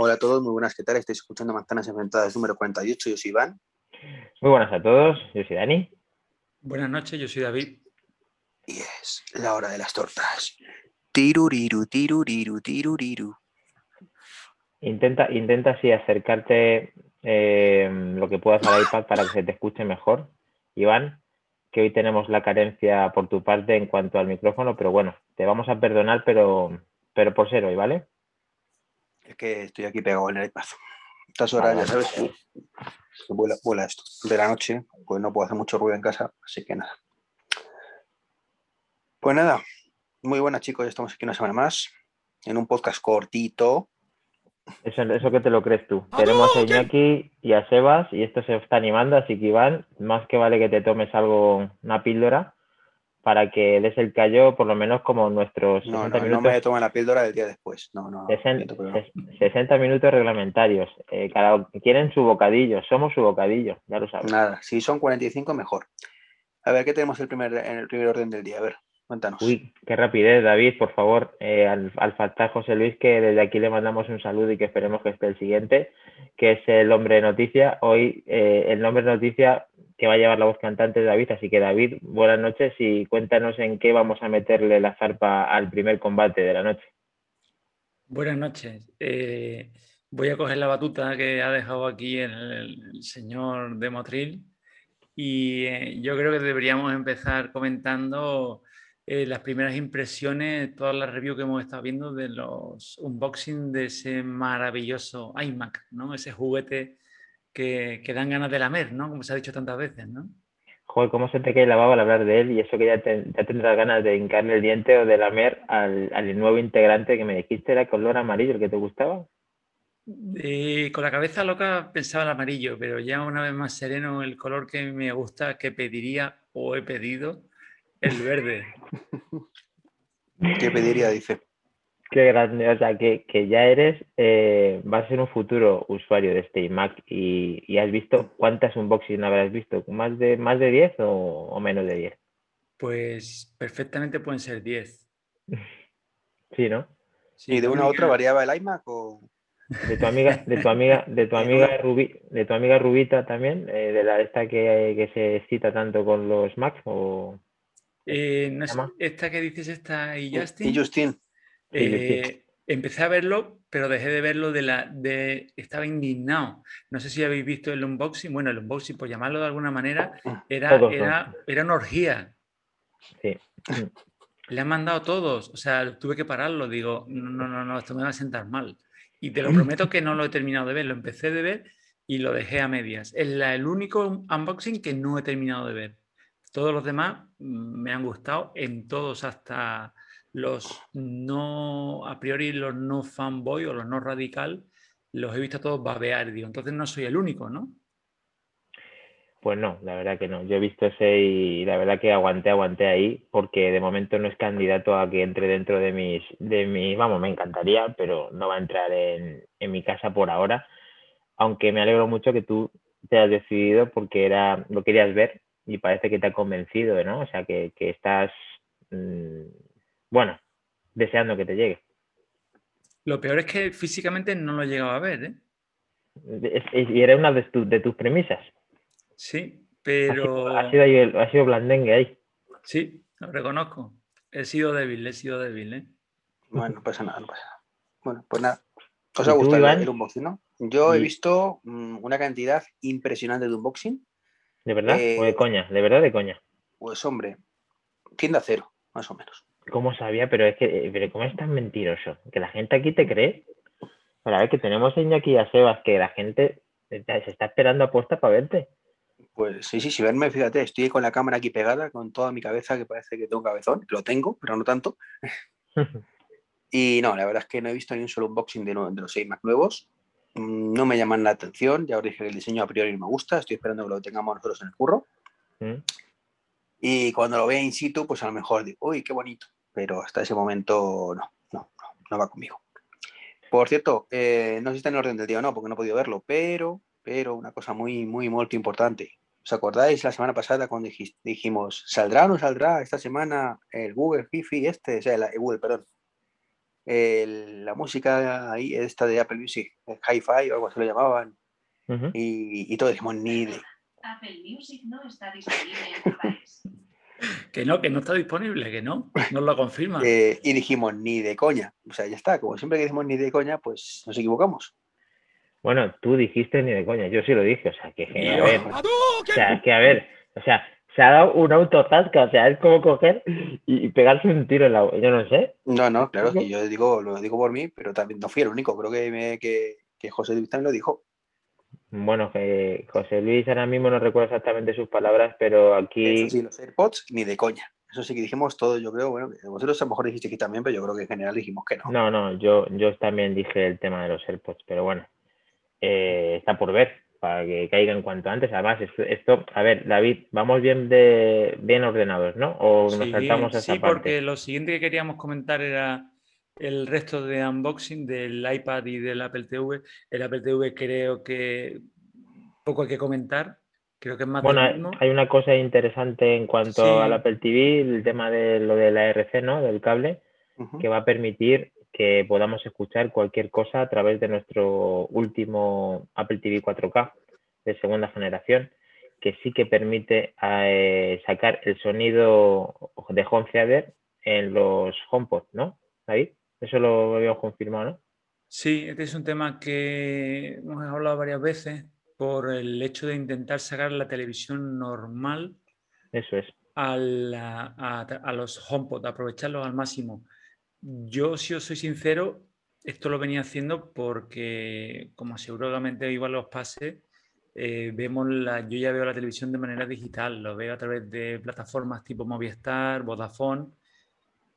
Hola a todos, muy buenas, ¿qué tal? Estáis escuchando Manzanas Enfrentadas número 48, yo soy Iván. Muy buenas a todos, yo soy Dani. Buenas noches, yo soy David. Y es la hora de las tortas. Tiruriru, tiruriru, tiruriru. Intenta, intenta así acercarte eh, lo que puedas al iPad para que se te escuche mejor, Iván, que hoy tenemos la carencia por tu parte en cuanto al micrófono, pero bueno, te vamos a perdonar, pero, pero por ser hoy, ¿vale? Es que estoy aquí pegado en el iPad. Estas horas, ya sabes, que vuela, vuela esto. De la noche, pues no puedo hacer mucho ruido en casa, así que nada. Pues nada, muy buenas chicos, ya estamos aquí una semana más, en un podcast cortito. Eso, eso que te lo crees tú. Tenemos a Iñaki y a Sebas y esto se está animando, así que Iván, más que vale que te tomes algo, una píldora, para que des el callo por lo menos como nuestros No, 60 no, me tomen la píldora del día después. No, no. 60, siento, pero no. 60 minutos reglamentarios. Eh, cada, quieren su bocadillo, somos su bocadillo, ya lo sabes. Nada, si son 45, mejor. A ver, ¿qué tenemos el primer, en el primer orden del día? A ver, cuéntanos. Uy, qué rapidez, David, por favor, eh, al, al faltar José Luis, que desde aquí le mandamos un saludo y que esperemos que esté el siguiente, que es el hombre de noticia. Hoy eh, el nombre de noticia que va a llevar la voz cantante es David, así que David, buenas noches y cuéntanos en qué vamos a meterle la zarpa al primer combate de la noche. Buenas noches. Eh, voy a coger la batuta que ha dejado aquí el, el señor de Motril y eh, yo creo que deberíamos empezar comentando eh, las primeras impresiones, todas las reviews que hemos estado viendo de los unboxing de ese maravilloso iMac, ¿no? Ese juguete que, que dan ganas de lamer, ¿no? Como se ha dicho tantas veces, ¿no? Joder, cómo se te cae la baba al hablar de él y eso que ya, te- ya tendrás ganas de hincarle el diente o de lamer al, al nuevo integrante que me dijiste era color amarillo, el que te gustaba. Eh, con la cabeza loca pensaba el amarillo, pero ya una vez más sereno, el color que me gusta, que pediría o he pedido, el verde. ¿Qué pediría? Dice. Qué grande, o sea, que, que ya eres, eh, vas a ser un futuro usuario de este iMac y, y has visto cuántas unboxing habrás visto, más de más de 10 o, o menos de 10. Pues perfectamente pueden ser 10. Sí, ¿no? Sí, ¿Y de una a otra variaba el iMac o...? De tu amiga, de tu amiga, de tu Eh, amiga Rubi, de tu amiga Rubita también, eh, de la esta que, que se excita tanto con los Macs o Eh, no sé, llama? esta que dices, esta y Y Justin. Eh, empecé a verlo, pero dejé de verlo de la de estaba indignado. No sé si habéis visto el unboxing, bueno, el unboxing, por llamarlo de alguna manera, era, Todos, ¿no? era, era una orgía. sí. Le han mandado todos, o sea, tuve que pararlo, digo, no, no, no, no, esto me va a sentar mal. Y te lo prometo que no lo he terminado de ver, lo empecé de ver y lo dejé a medias. Es la- el único unboxing que no he terminado de ver. Todos los demás mm, me han gustado, en todos hasta los no, a priori los no fanboy o los no radical, los he visto todos babear, digo, entonces no soy el único, ¿no? Pues no, la verdad que no. Yo he visto ese y la verdad que aguanté, aguanté ahí, porque de momento no es candidato a que entre dentro de mis, de mis, vamos, me encantaría, pero no va a entrar en, en mi casa por ahora. Aunque me alegro mucho que tú te has decidido porque era, lo querías ver y parece que te ha convencido, ¿no? O sea, que, que estás, mm, bueno, deseando que te llegue. Lo peor es que físicamente no lo he llegado a ver, ¿eh? Y era una de, tu- de tus premisas. Sí, Ha pero... sido, ha sido ahí el- ha sido blandengue ahí. Sí, lo reconozco. He sido débil, he sido débil, ¿eh? Bueno, no pasa nada, no pasa nada. Bueno, pues nada. ¿Os ¿Y ha gustado el, unboxing, no? Yo he visto mm, una cantidad impresionante de unboxing. ¿De verdad? ¿O Eh, de coña? ¿De verdad de coña? Pues hombre, tienda cero, más o menos. ¿Cómo sabía? Pero es que, eh, pero ¿cómo es tan mentiroso? Que la gente aquí te cree. Para ver que tenemos a Iñaki y a Sebas, que la gente eh, se está esperando a posta para verte. Pues sí, sí, si verme, fíjate, estoy con la cámara aquí pegada, con toda mi cabeza, que parece que tengo cabezón. Lo tengo, pero no tanto. Y no, la verdad es que no he visto ni un solo unboxing de, los iMac nuevos. Mm, No me llaman la atención. Ya os dije que el diseño a priori no me gusta. Estoy esperando que lo tengamos nosotros en el curro. ¿Mm? Y cuando lo vea in situ, pues a lo mejor digo, uy, qué bonito. Pero hasta ese momento no, no, no, no va conmigo. Por cierto, eh, no sé si está en orden del día o no, porque no he podido verlo, pero, pero una cosa muy, muy, muy importante. ¿Os acordáis la semana pasada cuando dijimos, ¿saldrá o no saldrá esta semana el Google Fifi este? O sea, el, el Google, perdón. la música ahí, esta de Apple Music, Hi-Fi o algo se lo llamaban, y, y todos dijimos, ni de... Apple Music no está disponible en país. Que no, que no está disponible, que no, nos lo confirma. Eh, y dijimos, ni de coña. O sea, ya está, como siempre que decimos ni de coña, pues nos equivocamos. Bueno, tú dijiste ni de coña, yo sí lo dije, o sea, que, a ver, o sea, que a ver, o sea, se ha dado un autotasca, o sea, es como coger y pegarse un tiro en la... Yo no sé. No, no, claro, que yo digo, lo digo por mí, pero también no fui el único, creo que, me, que, que José Luis también lo dijo. Bueno, que José Luis ahora mismo no recuerdo exactamente sus palabras, pero aquí... sí, los AirPods ni de coña. Eso sí que dijimos todo, yo creo, bueno, vosotros a lo mejor dijiste que también, pero yo creo que en general dijimos que no. No, no, yo, yo también dije el tema de los AirPods, pero bueno, eh, está por ver para que caigan cuanto antes. Además, esto, a ver, David, vamos bien de bien ordenados, ¿no? O nos saltamos esa sí, porque lo siguiente que queríamos comentar era el resto de unboxing del iPad y del Apple TV. El Apple TV creo que poco hay que comentar. Creo que es más Bueno, hay una cosa interesante en cuanto al Apple TV, el tema de lo de la RC, ¿no? Del cable, que va a permitir que podamos escuchar cualquier cosa a través de nuestro último Apple TV 4K de segunda generación, que sí que permite eh, sacar el sonido de home theater en los HomePod, ¿no? Ahí, eso lo habíamos confirmado, ¿no? Sí, este es un tema que hemos hablado varias veces por el hecho de intentar sacar la televisión normal. Eso es. A, a los HomePod, aprovecharlos al máximo. Yo, si os soy sincero, esto lo venía haciendo porque, como seguramente igual los pase, eh, vemos la, yo ya veo la televisión de manera digital, lo veo a través de plataformas tipo Movistar, Vodafone.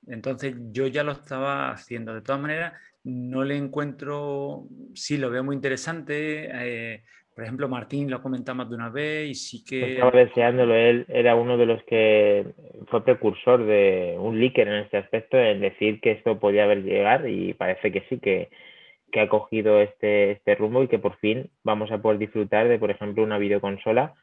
Entonces yo ya lo estaba haciendo. De todas maneras, no le encuentro, sí, lo veo muy interesante. Eh, por ejemplo, Martín lo ha comentado más de una vez y sí que... Estaba deseándolo, él era uno de los que fue precursor de un leaker en este aspecto, en decir que esto podía haber llegado y parece que sí, que, que ha cogido este, este rumbo y que por fin vamos a poder disfrutar de, por ejemplo, una videoconsola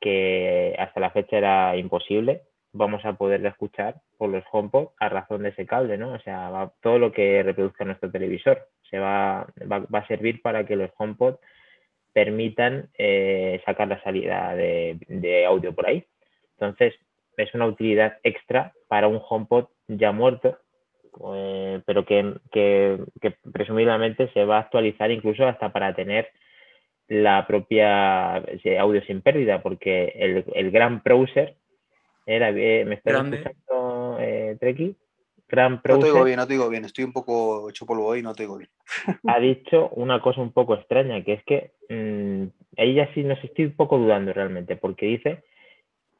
que hasta la fecha era imposible. Vamos a poderla escuchar por los HomePod a razón de ese cable, ¿no? O sea, va, todo lo que reproduzca nuestro televisor se va, va, a servir para que los HomePod permitan eh, sacar la salida de, audio por ahí. Entonces, es una utilidad extra para un HomePod ya muerto, eh, pero que, presumiblemente se va a actualizar incluso hasta para tener la propia audio sin pérdida, porque el, gran browser era, eh, ¿me está escuchando, Treki? No te digo bien, no te digo bien, estoy un poco hecho polvo hoy, no te digo bien. ha dicho una cosa un poco extraña, que es que mmm, ahí ya sí nos estoy un poco dudando realmente, porque dice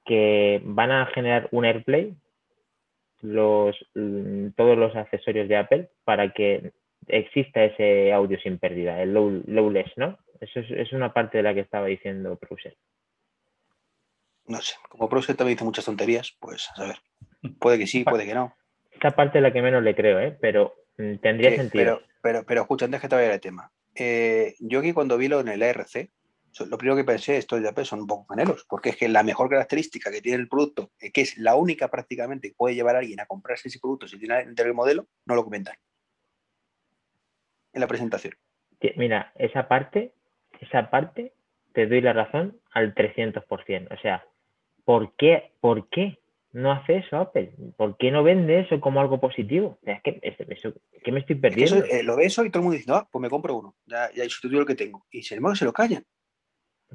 que van a generar un AirPlay los, mm, todos los accesorios de Apple para que exista ese audio sin pérdida, el low, lowless, ¿no? Eso es, una parte de la que estaba diciendo Prouser. No sé, como Prouser también dice muchas tonterías, pues a ver, puede que sí, puede que no esta parte es la que menos le creo, ¿eh? pero mm, tendría sentido. Pero, pero, pero escucha, antes que te vaya el tema. Eh, yo aquí cuando vi lo en el ARC, lo primero que pensé, estos de son un poco canelos, porque es que la mejor característica que tiene el producto, eh, que es la única prácticamente que puede llevar a alguien a comprarse ese producto si tiene entre el modelo, no lo comentan en la presentación. Mira, esa parte, esa parte te doy la razón al 300%. O sea, ¿por qué? ¿Por qué no hace eso Apple? ¿Por qué no vende eso como algo positivo? Es que, ¿qué me estoy perdiendo? Eh, lo ve eso y todo el mundo dice, ah, pues me compro uno, ya, ya sustituyo el que tengo. Y sin embargo se lo callan.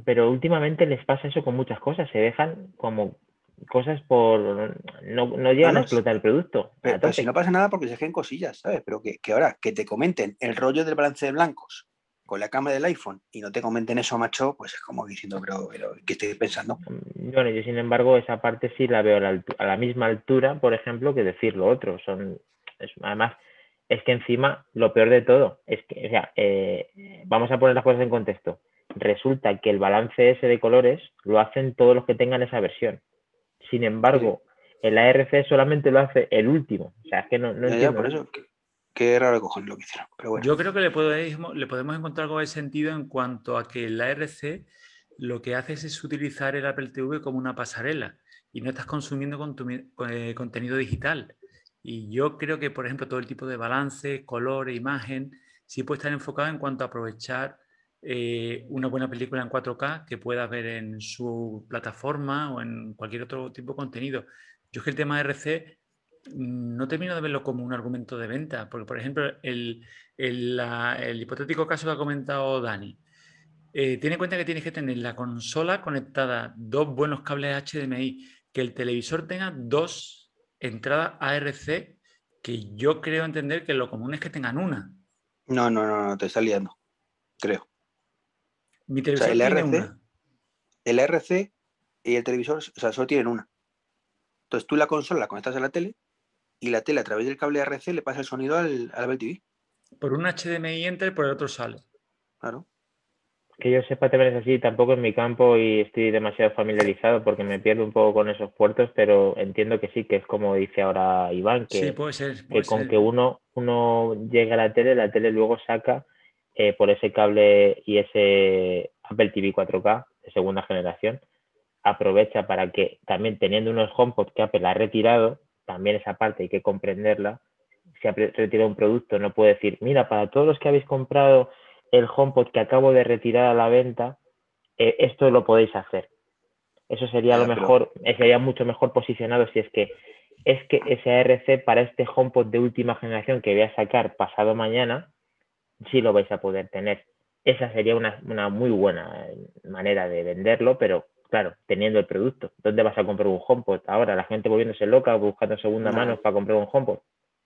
Pero últimamente les pasa eso con muchas cosas, se dejan como cosas por... no, no llegan a explotar el producto. Pero, si no pasa nada porque se dejen cosillas, ¿sabes? Pero que, que ahora, que te comenten el rollo del balance de blancos con la cámara del iPhone y no te comenten eso, macho, pues es como diciendo, pero, ¿qué estoy pensando? Bueno, yo sin embargo esa parte sí la veo a la, misma altura, por ejemplo, que decir lo otro. Son, además, es que encima lo peor de todo es que, o sea, eh, vamos a poner las cosas en contexto. Resulta que el balance ese de colores lo hacen todos los que tengan esa versión. Sin embargo, el ARC solamente lo hace el último. O sea, es que no, no entiendo. por eso, qué cojones lo que hicieron. Yo creo que le podemos, le podemos encontrar algo de sentido en cuanto a que la ARC lo que hace es utilizar el Apple TV como una pasarela y no estás consumiendo eh, contenido digital. Y yo creo que, por ejemplo, todo el tipo de balance, color, imagen, sí puede estar enfocado en cuanto a aprovechar eh, una buena película en 4K que puedas ver en su plataforma o en cualquier otro tipo de contenido. Yo es que el tema de RC no termino de verlo como un argumento de venta, porque por ejemplo el, hipotético caso que ha comentado Dani, eh, tiene en cuenta que tienes que tener la consola conectada, dos buenos cables HDMI, que el televisor tenga dos entradas ARC, que yo creo entender que lo común es que tengan una. No, no, no, no te está liando, creo. Mi televisor el tiene una. El RC y el televisor, o sea, solo tienen una. Entonces tú la consola la conectas a la tele y la tele a través del cable RC le pasa el sonido al, al Apple TV. Por un HDMI entra y por el otro sale. Claro. Que yo sepa también es así, tampoco en mi campo y estoy demasiado familiarizado porque me pierdo un poco con esos puertos, pero entiendo que sí, que es como dice ahora Iván, que, sí, puede ser. que con ser. que uno, uno llega a la tele, la tele luego saca eh, por ese cable y ese Apple TV 4K de segunda generación, aprovecha para que también teniendo unos HomePod que Apple ha retirado, también esa parte hay que comprenderla, si ha retirado un producto no puede decir, mira, para todos los que habéis comprado el HomePod que acabo de retirar a la venta, eh, esto lo podéis hacer. Eso sería lo mejor, eh, sería mucho mejor posicionado si es que es que ese ARC para este HomePod de última generación que voy a sacar pasado mañana, sí lo vais a poder tener. Esa sería una, una muy buena eh, manera de venderlo, pero claro, teniendo el producto. ¿Dónde vas a comprar un HomePod? Ahora la gente volviéndose loca buscando segunda No. mano para comprar un HomePod.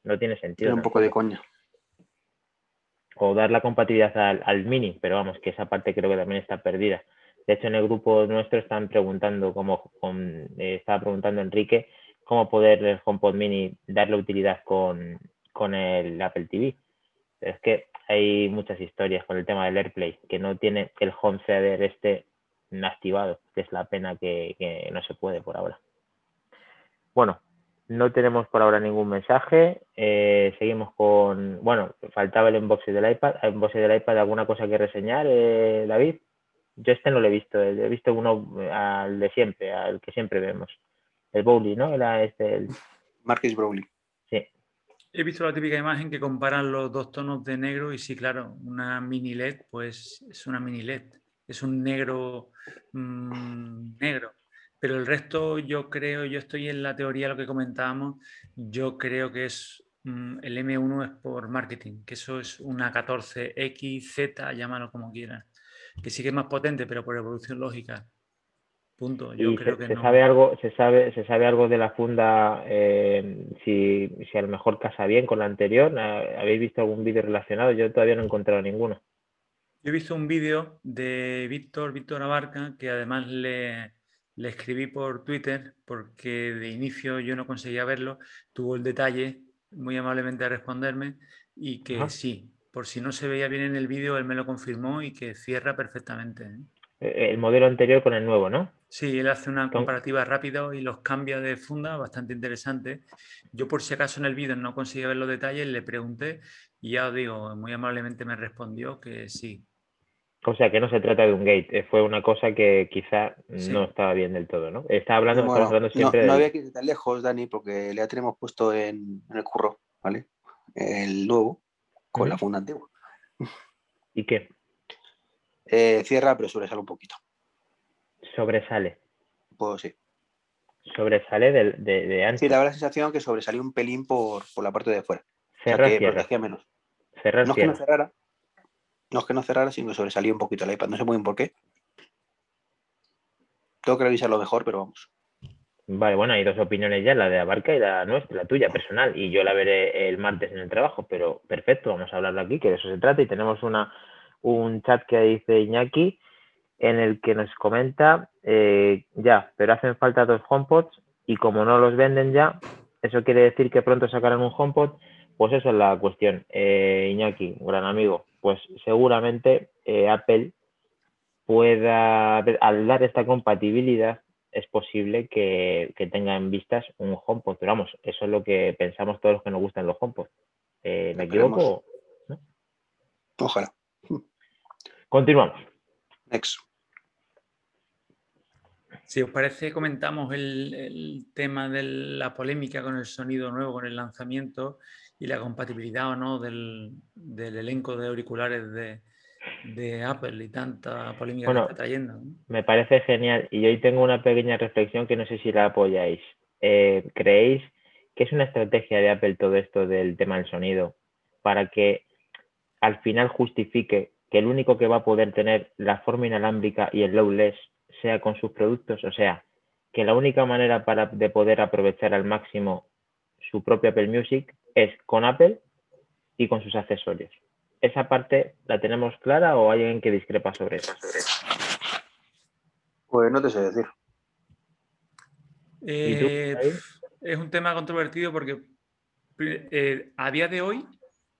No tiene sentido. Tiene un poco de coña. O dar la compatibilidad al, al Mini, pero vamos, que esa parte creo que también está perdida. De hecho, en el grupo nuestro están preguntando, cómo, con, eh, estaba preguntando Enrique, cómo poder el HomePod Mini darle utilidad con, con el Apple TV. Pero es que hay muchas historias con el tema del AirPlay, que no tiene el home theater este activado, que es la pena que, que no se puede por ahora. Bueno, no tenemos por ahora ningún mensaje. eh, seguimos con, bueno, faltaba el unboxing del iPad. ¿El unboxing del iPad alguna cosa que reseñar, eh, David? Yo este no lo he visto, eh, he visto uno al de siempre, al que siempre vemos. El Bowley, ¿no? Era este, el, Marcus Browley. sí. He visto la típica imagen que comparan los dos tonos de negro y sí, claro, una mini LED, pues es una mini LED, es un negro mm, negro. Pero el resto yo creo, yo estoy en la teoría, lo que comentábamos, yo creo que es mm, el M1 es por marketing, que eso es una 14X, Z, llámalo como quieras, que sí que es más potente, pero por evolución lógica. Punto. Yo ¿Y creo se, que se no. sabe algo, se sabe, se sabe algo de la funda, eh, si, si a lo mejor casa bien con la anterior? ¿Ha- ¿Habéis visto algún vídeo relacionado? Yo todavía no he encontrado ninguno. Yo he visto un vídeo de Víctor, Víctor Abarca, que además le, le escribí por Twitter porque de inicio yo no conseguía verlo. Tuvo el detalle muy amablemente de responderme y que Ajá. sí, por si no se veía bien en el vídeo, él me lo confirmó y que cierra perfectamente. ¿eh? Eh, El modelo anterior con el nuevo, ¿no? Sí, él hace una comparativa rápida y los cambia de funda bastante interesante. Yo por si acaso en el vídeo no conseguía ver los detalles, le pregunté y ya os digo, muy amablemente me respondió que sí, O sea, que no se trata de un gate, eh, fue una cosa que quizá Sí. no estaba bien del todo, ¿no? Estaba hablando, Bueno, hablando no, siempre no había que ir tan lejos, Dani, porque ya tenemos puesto en, en el curro, ¿vale? El nuevo, con la funda antigua. ¿Y qué? Eh, cierra, pero sobresale un poquito. Sobresale. Pues sí. Sobresale de, de antes. Sí, daba la sensación que sobresalía un pelín por, por la parte de fuera. O sea, Cerrar, que cierra. protegía menos. Cerrar, No es que no cerrara, no es que no cerrara, sino que sobresalía un poquito el iPad. No sé muy bien por qué. Tengo que revisarlo mejor, pero vamos. Vale, bueno, hay dos opiniones ya, la de Abarca y la nuestra, la tuya personal, y yo la veré el martes en el trabajo, pero perfecto, vamos a hablarlo aquí, que de eso se trata, y tenemos una, un chat que dice Iñaki, en el que nos comenta, eh, ya, pero hacen falta dos HomePods, y como no los venden ya, eso quiere decir que pronto sacarán un HomePod, pues esa es la cuestión. Eh, Iñaki, gran amigo, pues seguramente eh, Apple pueda, al dar esta compatibilidad, es posible que, que tenga en vistas un HomePod. Pero vamos, eso es lo que pensamos todos los que nos gustan los HomePod. Eh, ¿Me Esperemos. equivoco? Ojalá. Continuamos. Next. Si os parece, comentamos el, tema de la polémica con el sonido nuevo, con el lanzamiento y la compatibilidad o no del, elenco de auriculares de, Apple y tanta polémica que está trayendo. Me parece genial y hoy tengo una pequeña reflexión que no sé si la apoyáis. Eh, ¿Creéis que es una estrategia de Apple todo esto del tema del sonido para que al final justifique que el único que va a poder tener la forma inalámbrica y el lowless sea con sus productos, o sea, que la única manera para, de poder aprovechar al máximo su propio Apple Music es con Apple y con sus accesorios. ¿Esa parte la tenemos clara o hay alguien que discrepa sobre eso? Pues no te sé decir. Eh, es un tema controvertido porque eh, a día de hoy,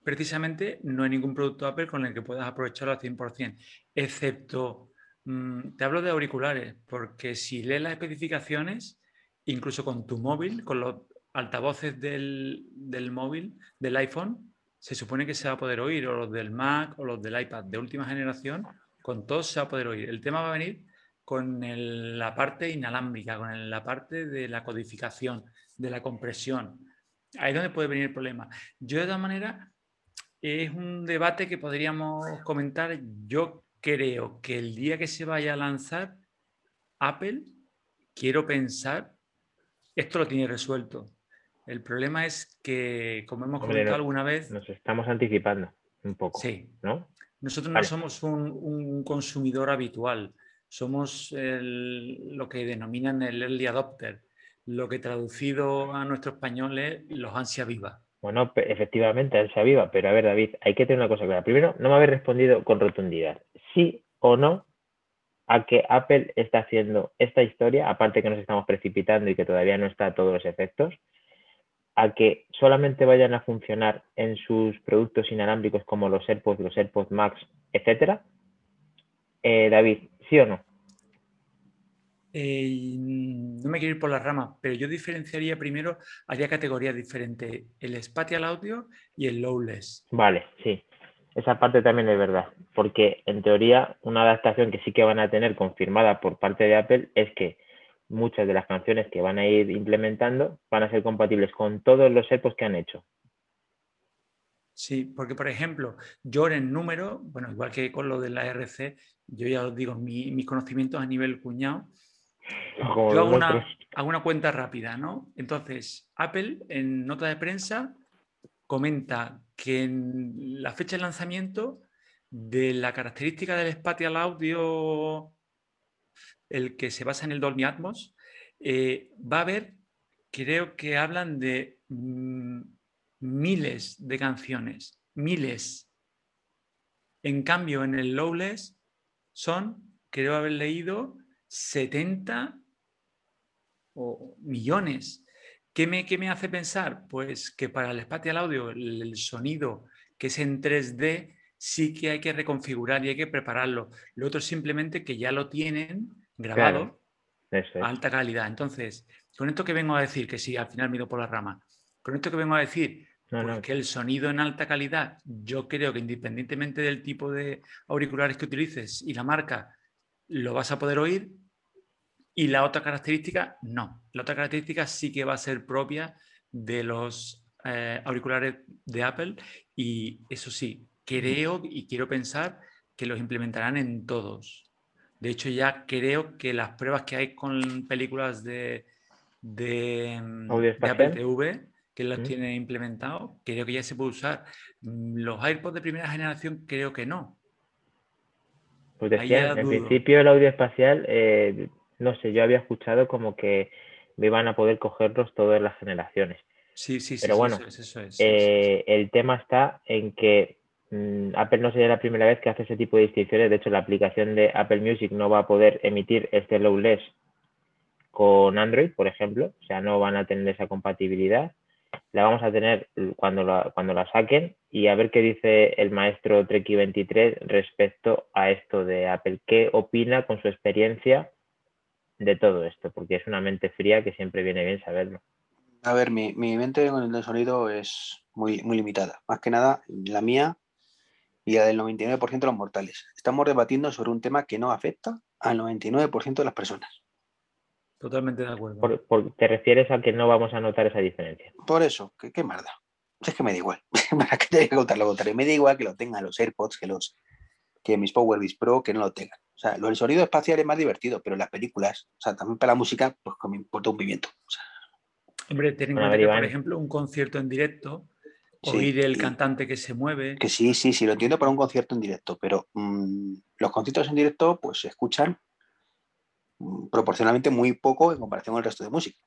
precisamente, no hay ningún producto Apple con el que puedas aprovecharlo al 100%, excepto Mm, te hablo de auriculares, porque si lees las especificaciones, incluso con tu móvil, con los altavoces del, móvil, del iPhone, se supone que se va a poder oír, o los del Mac o los del iPad de última generación, con todos se va a poder oír. El tema va a venir con la parte inalámbrica, con la parte de la codificación, de la compresión. Ahí es donde puede venir el problema. Yo de todas maneras, es un debate que podríamos comentar. Yo creo que el día que se vaya a lanzar Apple, quiero pensar, esto lo tiene resuelto. El problema es que, como hemos comentado alguna vez... Nos estamos anticipando un poco. Sí. ¿no? Nosotros no somos un, consumidor habitual, somos lo que denominan el early adopter, lo que traducido a nuestro español es los ansia viva. Bueno, efectivamente, ansia viva, pero a ver, David, hay que tener una cosa clara. Primero, no me habéis respondido con rotundidad sí o no a que Apple está haciendo esta historia, aparte que nos estamos precipitando y que todavía no está a todos los efectos, a que solamente vayan a funcionar en sus productos inalámbricos como los AirPods, los AirPods Max, etcétera. Eh, David, ¿sí o no? Eh, no me quiero ir por la rama, pero yo diferenciaría primero, haría categorías diferentes, el spatial audio y el lowless. Vale, sí. Esa parte también es verdad, porque en teoría una adaptación que sí que van a tener confirmada por parte de Apple es que muchas de las canciones que van a ir implementando van a ser compatibles con todos los AirPods que han hecho. Sí, porque por ejemplo, yo en número, bueno, igual que con lo de la RC, yo ya os digo, mis conocimientos a nivel cuñado, yo hago una, hago una, cuenta rápida, ¿no? Entonces, Apple en nota de prensa comenta que en la fecha de lanzamiento de la característica del spatial audio, el que se basa en el Dolby Atmos, eh, va a haber, creo que hablan de mm, miles de canciones, miles. En cambio, en el Lowless son, creo haber leído, 70 o millones. ¿Qué me, hace pensar? Pues que para el spatial audio, el, sonido que es en 3D, sí que hay que reconfigurar y hay que prepararlo. Lo otro simplemente que ya lo tienen grabado a alta calidad. Entonces, con esto que vengo a decir, que sí, al final mido por la rama, con esto que vengo a decir, pues que el sonido en alta calidad, yo creo que independientemente del tipo de auriculares que utilices y la marca, lo vas a poder oír y la otra característica, no. La otra característica sí que va a ser propia de los eh, auriculares de Apple y eso sí, creo y quiero pensar que los implementarán en todos. De hecho, ya creo que las pruebas que hay con películas de, de, mm, Apple TV, que los tiene implementados, creo que ya se puede usar. Mm, los AirPods de primera generación creo que no. Pues decía, en principio el audio espacial eh, no sé, yo había escuchado como que me iban a poder cogerlos todas las generaciones. Sí, sí, sí. Pero bueno, eso es, eh, el tema está en que Apple no sería la primera vez que hace ese tipo de distinciones. De hecho, la aplicación de Apple Music no va a poder emitir este lowless con Android, por ejemplo. O sea, no van a tener esa compatibilidad. La vamos a tener cuando la, cuando la saquen y a ver qué dice el maestro Treki23 respecto a esto de Apple. ¿Qué opina con su experiencia de todo esto, porque es una mente fría que siempre viene bien saberlo. A ver, mi, mente con el sonido es muy, muy limitada. Más que nada, la mía y la del 99% de los mortales. Estamos debatiendo sobre un tema que no afecta al 99% de las personas. Totalmente de acuerdo. Por, ¿Te refieres a que no vamos a notar esa diferencia? Por eso, ¿qué, qué marda? Es que me da igual. ¿Para qué te voy a contar lo contrario? Me da igual que lo tengan los AirPods, que los que mis Power Pro, que no lo tengan. O sea, el sonido espacial es más divertido, pero las películas, o sea, también para la música, pues me importa un pimiento. Hombre, ten en cuenta que, por ejemplo, un concierto en directo, oír el cantante que se mueve. Que sí, sí, sí, lo entiendo para un concierto en directo, pero mm, los conciertos en directo, pues se escuchan mm, proporcionalmente muy poco en comparación con el resto de música.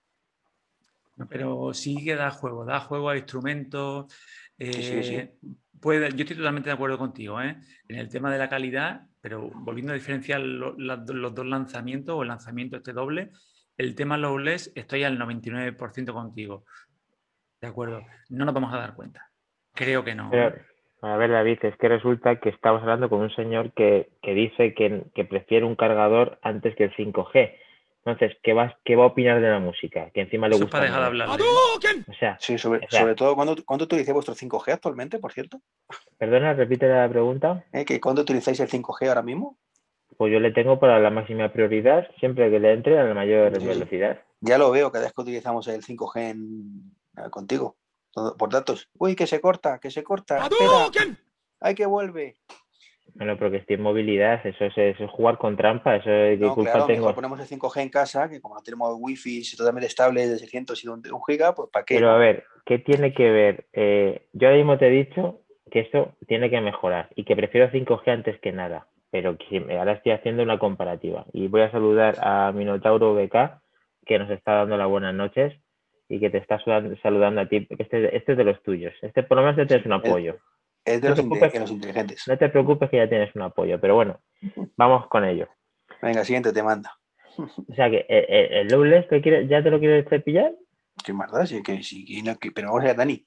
Pero sí que da juego, da juego a instrumentos. Eh, puede, yo estoy totalmente de acuerdo contigo ¿eh? en el tema de la calidad, pero volviendo a diferenciar los dos lanzamientos o el lanzamiento este doble, el tema lowless estoy al 99% contigo. De acuerdo, no nos vamos a dar cuenta. Creo que no. a ver, David, es que resulta que estamos hablando con un señor que, dice que, que prefiere un cargador antes que el 5G. Entonces, ¿qué, vas, ¿qué va a opinar de la música? Que encima le gusta. Para dejar de hablar. O sea, sí, sobre, sobre todo, ¿cuándo, ¿cuándo utilizáis vuestro 5G actualmente, por cierto? Perdona, repite la pregunta. ¿Eh? ¿Que ¿Cuándo utilizáis el 5G ahora mismo? Pues yo le tengo para la máxima prioridad siempre que le entre a la mayor velocidad. Ya lo veo cada vez que utilizamos el 5G eh, contigo, por datos. Uy, que se corta, que se corta. Espera. ¡Ay, que vuelve! Bueno, pero que esté en movilidad, eso es, jugar con trampa, eso es no, claro, Mejor ponemos el 5G en casa, que como no tenemos wifi totalmente estable de 600 y un, giga, pues ¿para qué? Pero a ver, ¿qué tiene que ver? Eh, yo ahora mismo te he dicho que esto tiene que mejorar y que prefiero 5G antes que nada, pero que ahora estoy haciendo una comparativa y voy a saludar a Minotauro BK, que nos está dando las buenas noches y que te está saludando a ti, este, este es de los tuyos, este por lo menos te tienes un apoyo. Es de, los, inteligentes. No te preocupes que ya tienes un apoyo, pero bueno, vamos con ello. Venga, siguiente te manda. O sea que eh, eh, el, lowless ya te lo quieres cepillar. Qué maldad, sí, que, sí, pero vamos a ver, Dani,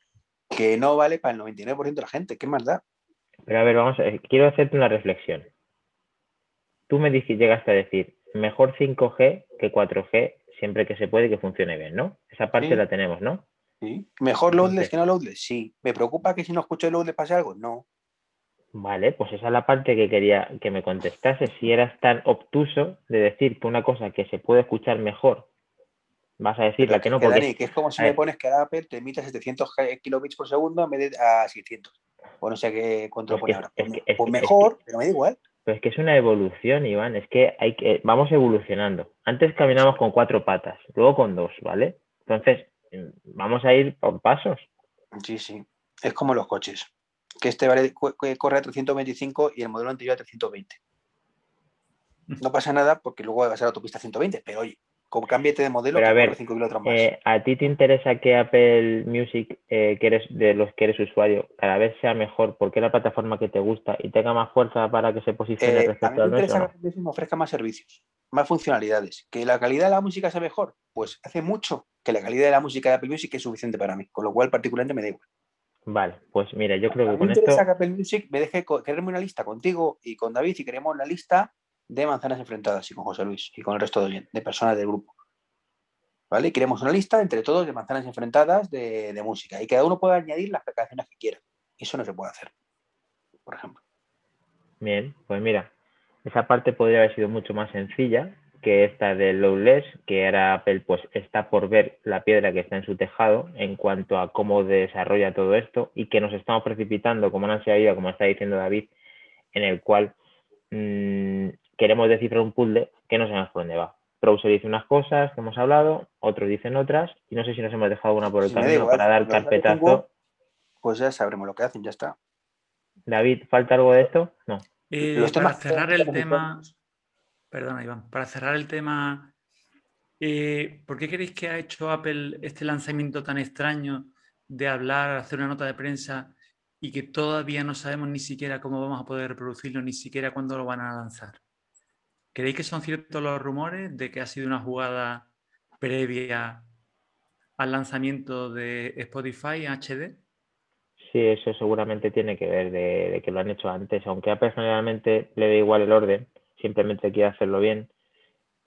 que no vale para el 99% de la gente, qué maldad. Pero a ver, vamos a ver, quiero hacerte una reflexión. Tú me llegaste a decir, mejor 5G que 4G siempre que se puede y que funcione bien, ¿no? Esa parte la tenemos, ¿no? ¿Mejor loadless que no loadless? Sí. ¿Me preocupa que si no escucho el loadless pase algo? No. Vale, pues esa es la parte que quería que me contestase. Si eras tan obtuso de decir que una cosa que se puede escuchar mejor, vas a decir la que, no. Porque... que es como si me pones que Apple te emite 700 kilobits por segundo en vez de a 600. O no sé qué cuánto pone ahora. Pues, pues mejor, pero me da igual. Pero es que es una evolución, Iván. Es que hay que vamos evolucionando. Antes caminamos con cuatro patas, luego con dos, ¿vale? Entonces, vamos a ir por pasos. Sí, sí. Es como los coches. Que este vale, corre a 325 y el modelo anterior a 320. No pasa nada porque luego va a ser autopista 120, pero oye, como cámbiate de modelo, pero a ver, eh, ¿a ti te interesa que Apple Music, eh, que eres de los que eres usuario, cada vez sea mejor porque es la plataforma que te gusta y tenga más fuerza para que se posicione eh, respecto a mí me interesa que ofrezca más servicios, más funcionalidades. ¿Que la calidad de la música sea mejor? Pues hace mucho que la calidad de la música de Apple Music es suficiente para mí, con lo cual particularmente me da igual. Vale, pues mira, yo creo que con me interesa que Apple Music me deje quererme una lista contigo y con David y queremos la lista de manzanas enfrentadas y con José Luis y con el resto de, personas del grupo. ¿Vale? Y queremos una lista entre todos de manzanas enfrentadas de, música y cada uno pueda añadir las canciones que quiera. Eso no se puede hacer, por ejemplo. Bien, pues mira, esa parte podría haber sido mucho más sencilla que esta de Lowless, que ahora Apple pues está por ver la piedra que está en su tejado en cuanto a cómo desarrolla todo esto y que nos estamos precipitando como una ansia como está diciendo David, en el cual mmm, queremos descifrar un puzzle que no sabemos por dónde va. Browser dice unas cosas que hemos hablado, otros dicen otras, y no sé si nos hemos dejado una por el camino para dar carpetazo. pues ya sabremos lo que hacen, ya está. David, ¿falta algo de esto? No. Eh, para cerrar el tema, Perdona, Iván. Para cerrar el tema, eh, ¿por qué creéis que ha hecho Apple este lanzamiento tan extraño de hablar, hacer una nota de prensa y que todavía no sabemos ni siquiera cómo vamos a poder reproducirlo, ni siquiera cuándo lo van a lanzar? ¿Creéis que son ciertos los rumores de que ha sido una jugada previa al lanzamiento de Spotify en HD? Sí, eso seguramente tiene que ver de, que lo han hecho antes, aunque a personalmente le da igual el orden, simplemente quiere hacerlo bien.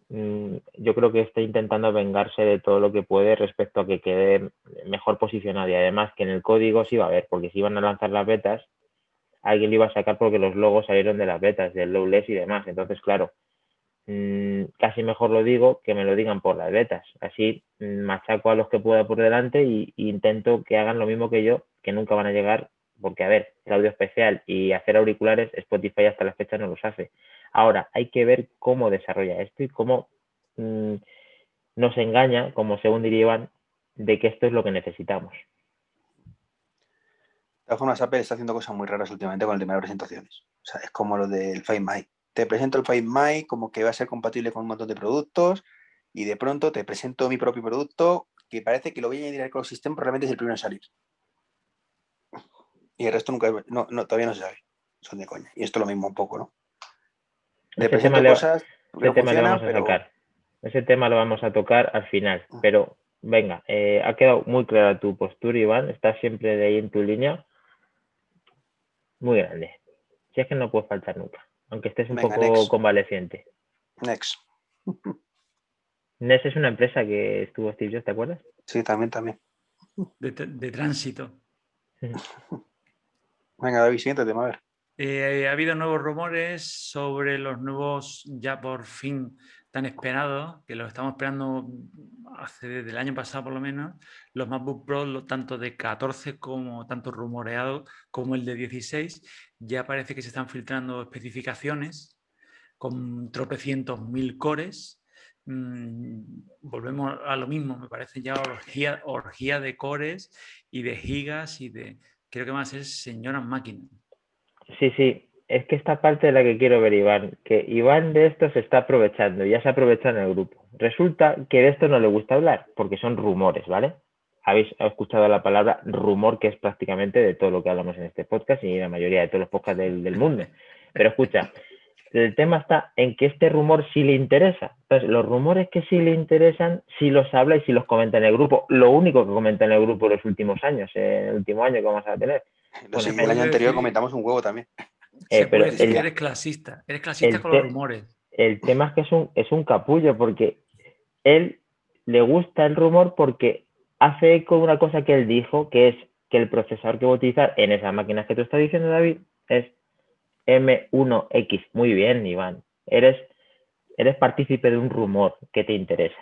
Mm, yo creo que está intentando vengarse de todo lo que puede respecto a que quede mejor posicionado y además que en el código sí va a haber, porque si iban a lanzar las betas, alguien lo iba a sacar porque los logos salieron de las betas, del lowless y demás. Entonces, claro, mm, casi mejor lo digo que me lo digan por las letras. Así mm, machaco a los que pueda por delante y, intento que hagan lo mismo que yo, que nunca van a llegar, porque a ver, el audio especial y hacer auriculares, Spotify hasta la fecha no los hace. Ahora, hay que ver cómo desarrolla esto y cómo mm, nos engaña, como según diría Iván, de que esto es lo que necesitamos. De todas formas, Apple está haciendo cosas muy raras últimamente con el tema de presentaciones. O sea, es como lo del Find My. Te presento el Find My como que va a ser compatible con un montón de productos y de pronto te presento mi propio producto que parece que lo voy a añadir al ecosistema, probablemente es el primero en salir. Y el resto nunca, no, todavía no se sabe. Son de coña. Y esto es lo mismo un poco, ¿no? Te presento cosas. Ese tema lo vamos a tocar. Ese tema lo vamos a tocar al final. Ah. Pero venga, eh, ha quedado muy clara tu postura, Iván. Estás siempre de ahí en tu línea muy grande. Si es que no puede faltar nunca, aunque estés un poco convaleciente. Next. Next es una empresa que estuvo Steve Jobs, ¿te acuerdas? Sí, también, también. De, tránsito. Venga, David, siéntate, a ver. Eh, ha habido nuevos rumores sobre los nuevos, ya por fin tan esperados, que los estamos esperando hace desde el año pasado por lo menos, los MacBook Pro, tanto de 14 como tanto rumoreado como el de 16, ya parece que se están filtrando especificaciones con tropecientos mil cores. Mm, volvemos a lo mismo, me parece ya orgía, orgía de cores y de gigas y de, creo que van a ser señoras máquinas. Sí, sí, es que esta parte de la que quiero ver Iván, que Iván de esto se está aprovechando, ya se aprovecha en el grupo. Resulta que de esto no le gusta hablar, porque son rumores, ¿vale? Habéis escuchado la palabra rumor, que es prácticamente de todo lo que hablamos en este podcast y la mayoría de todos los podcasts del, mundo. Pero escucha, el tema está en que este rumor sí le interesa. Entonces, los rumores que sí le interesan, sí los habla y sí los comenta en el grupo. Lo único que comenta en el grupo en los últimos años, en el último año que vamos a tener. el año anterior comentamos un huevo también. Eh, pero eres clasista, eres clasista con los rumores. El tema es que es un, es un capullo porque él le gusta el rumor porque hace eco de una cosa que él dijo, que es que el procesador que voy a utilizar en esas máquinas que tú estás diciendo, David, es M1X. Muy bien, Iván. Eres, eres partícipe de un rumor que te interesa.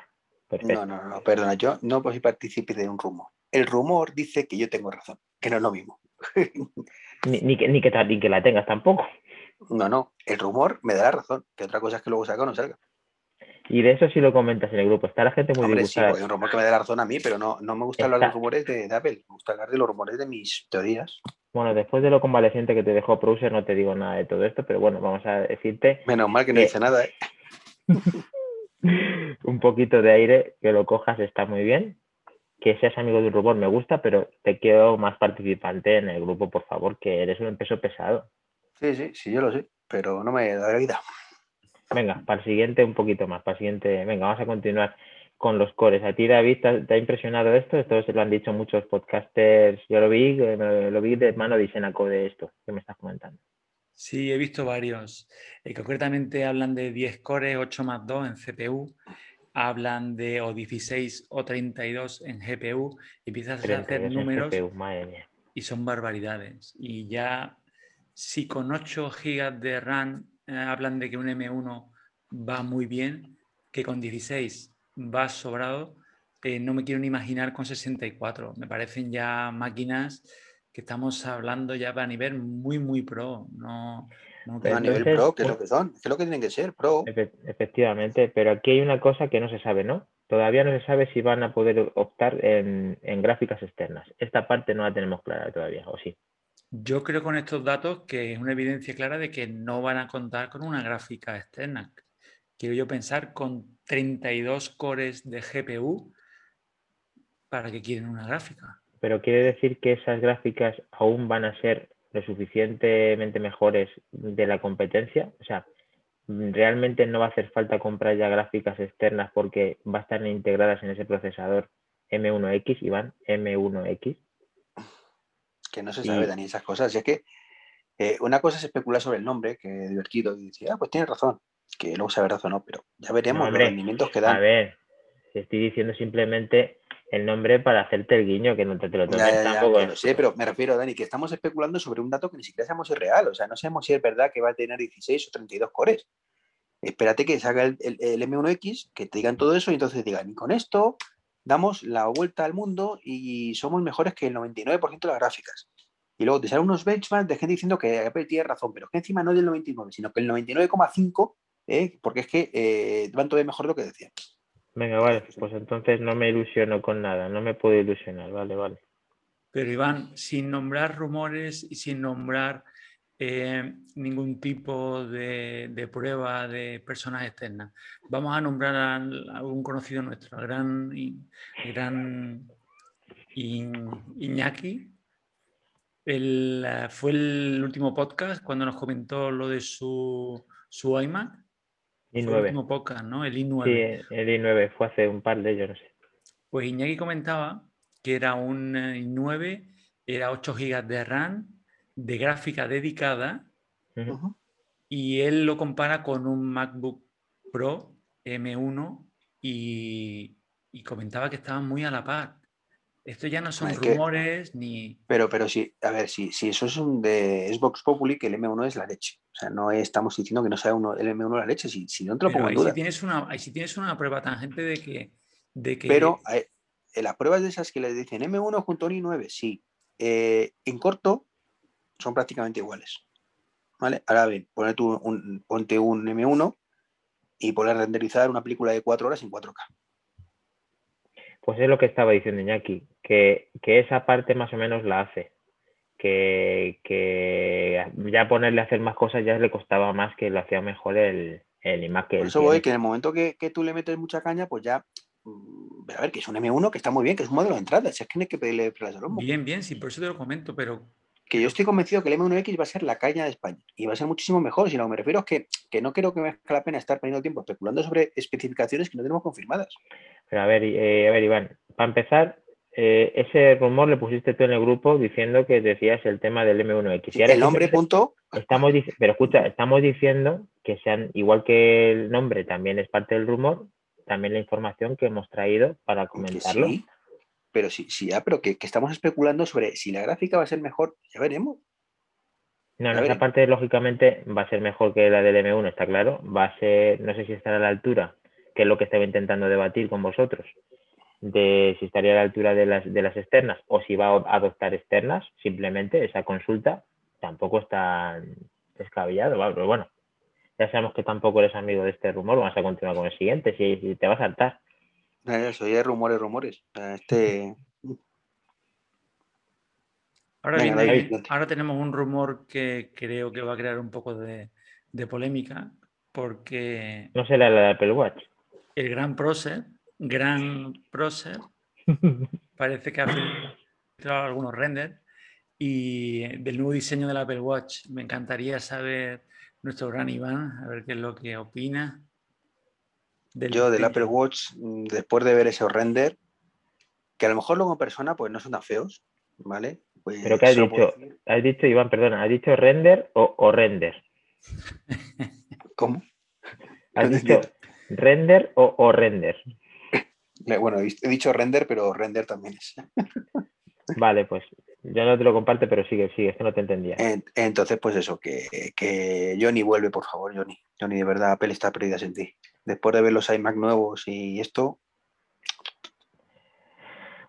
No, no, no, perdona, yo no soy partícipe de un rumor. El rumor dice que yo tengo razón, que no es lo mismo. Ni, que, ni, que, que la tengas tampoco. No, no, el rumor me da la razón, que otra cosa es que luego salga o no salga. Y de eso sí lo comentas en el grupo. Está la gente muy Hombre, sí, hay un rumor que me da la razón a mí, pero no, no me gusta hablar de los rumores de, Apple. Me gusta hablar de los rumores de mis teorías. Bueno, después de lo convaleciente que te dejó Prouser, no te digo nada de todo esto, pero bueno, vamos a decirte. Menos mal que no dice nada, ¿eh? un poquito de aire, que lo cojas está muy bien que seas amigo de un rumor me gusta, pero te quiero más participante en el grupo, por favor, que eres un peso pesado. Sí, sí, sí, yo lo sé, pero no me da vida. Venga, para el siguiente un poquito más, para el siguiente, venga, vamos a continuar con los cores. ¿A ti, David, te, ha impresionado esto? Esto se lo han dicho muchos podcasters. Yo lo vi, eh, lo vi de mano de Senaco de esto que me estás comentando. Sí, he visto varios. Eh, concretamente hablan de 10 cores, 8 más 2 en CPU hablan de o 16 o 32 en GPU, empiezas a hacer números y son barbaridades. Y ya si con 8 GB de RAM eh, hablan de que un M1 va muy bien, que con 16 va sobrado, eh, no me quiero ni imaginar con 64. Me parecen ya máquinas que estamos hablando ya a nivel muy, muy pro. No, a nivel pro, ¿qué es lo que son? ¿Qué es lo que tienen que ser? Pro. Efectivamente, pero aquí hay una cosa que no se sabe, ¿no? Todavía no se sabe si van a poder optar en, gráficas externas. Esta parte no la tenemos clara todavía, ¿o sí? Yo creo con estos datos que es una evidencia clara de que no van a contar con una gráfica externa. Quiero yo pensar con 32 cores de GPU, ¿para qué quieren una gráfica? Pero quiere decir que esas gráficas aún van a ser lo suficientemente mejores de la competencia. O sea, realmente no va a hacer falta comprar ya gráficas externas porque va a estar integradas en ese procesador M1X, Iván, M1X. Que no se sabe, Dani, esas cosas. Y es que eh, una cosa es especular sobre el nombre, que es divertido, y decir, ah, pues tiene razón, que luego sabe razón o no, pero ya veremos los rendimientos que dan. A ver, estoy diciendo simplemente el nombre para hacerte el guiño, que no te, lo tomes tampoco. Ya, sé, pero me refiero, Dani, que estamos especulando sobre un dato que ni siquiera sabemos si es real. O sea, no sabemos si es verdad que va a tener 16 o 32 cores. Espérate que salga el, el, M1X, que te digan todo eso y entonces digan, y con esto damos la vuelta al mundo y somos mejores que el 99% de las gráficas. Y luego te salen unos benchmarks de gente diciendo que Apple tiene razón, pero que encima no del 99, sino que el 99,5, ¿eh? porque es que eh, van todavía mejor de lo que decían. Venga, vale, pues entonces no me ilusiono con nada, no me puedo ilusionar, vale, vale. Pero Iván, sin nombrar rumores y sin nombrar eh, ningún tipo de, prueba de personas externas, vamos a nombrar a, algún conocido nuestro, al gran, gran Iñaki. fue el último podcast cuando nos comentó lo de su, su iMac. I9. Fue el último podcast, ¿no? El i9. Sí, el i9 fue hace un par de ellos, no sé. Pues Iñaki comentaba que era un i9, era 8 GB de RAM, de gráfica dedicada, y él lo compara con un MacBook Pro M1 y, comentaba que estaban muy a la par. Esto ya no son rumores ni. Pero, pero sí, a ver, si, si eso es un de Xbox Populi, que el M1 es la leche. O sea, no estamos diciendo que no sea uno, el M1 la leche, si, si no te lo pongo en duda. Si tienes, una, si tienes una prueba tangente de que. De que... Pero eh, las pruebas de esas que les dicen M1 junto a un i9, sí. Eh, en corto son prácticamente iguales. ¿Vale? Ahora bien, ponte un, ponte un M1 y poner renderizar una película de 4 horas en 4K. Pues es lo que estaba diciendo Iñaki, que, que esa parte más o menos la hace. Que, que, ya ponerle a hacer más cosas ya le costaba más que lo hacía mejor el, el iMac. Por eso voy, que en el momento que, que, tú le metes mucha caña, pues ya mm, a ver, que es un M1 que está muy bien, que es un modelo de entrada, si es que no hay que pedirle Bien, bien, sí, por eso te lo comento, pero que yo estoy convencido que el M1X va a ser la caña de España y va a ser muchísimo mejor. Si no, me refiero a que, que no creo que me merezca la pena estar perdiendo tiempo especulando sobre especificaciones que no tenemos confirmadas. Pero a ver, eh, a ver Iván, para empezar, eh, ese rumor le pusiste tú en el grupo diciendo que decías el tema del M1X. Y el nombre, punto. Estamos, pero escucha, estamos diciendo que sean, igual que el nombre también es parte del rumor, también la información que hemos traído para comentarlo pero sí, sí, ya, pero que, estamos especulando sobre si la gráfica va a ser mejor, ya veremos. No, no, esa parte lógicamente va a ser mejor que la del M1, está claro. Va a ser, no sé si estará a la altura, que es lo que estaba intentando debatir con vosotros, de si estaría a la altura de las, de las externas o si va a adoptar externas, simplemente esa consulta tampoco está descabellado, pero bueno, ya sabemos que tampoco eres amigo de este rumor, vamos a continuar con el siguiente, si, si te va a saltar. Eso, hay rumores, rumores. Este... Ahora, tenemos un rumor que creo que va a crear un poco de, polémica, porque... No será la de Apple Watch. El gran Procer, gran Procer, parece que ha filtrado algunos renders y del nuevo diseño del Apple Watch. Me encantaría saber nuestro gran Iván, a ver qué es lo que opina. Yo del Apple Watch, mm, después de ver ese render, que a lo mejor luego en persona pues no son tan feos, ¿vale? Pues, Pero ¿qué has dicho? Has dicho, Iván, perdona, ¿has dicho render o, render? ¿Cómo? ¿Has dicho render o, render? Bueno, he dicho render, pero render también es. Vale, pues yo no te lo comparte, pero sigue, sigue, es que no te entendía. Entonces, pues eso, que, que Johnny vuelve, por favor, Johnny. Johnny, de verdad, Apple está perdida sin ti después de ver los iMac nuevos y esto.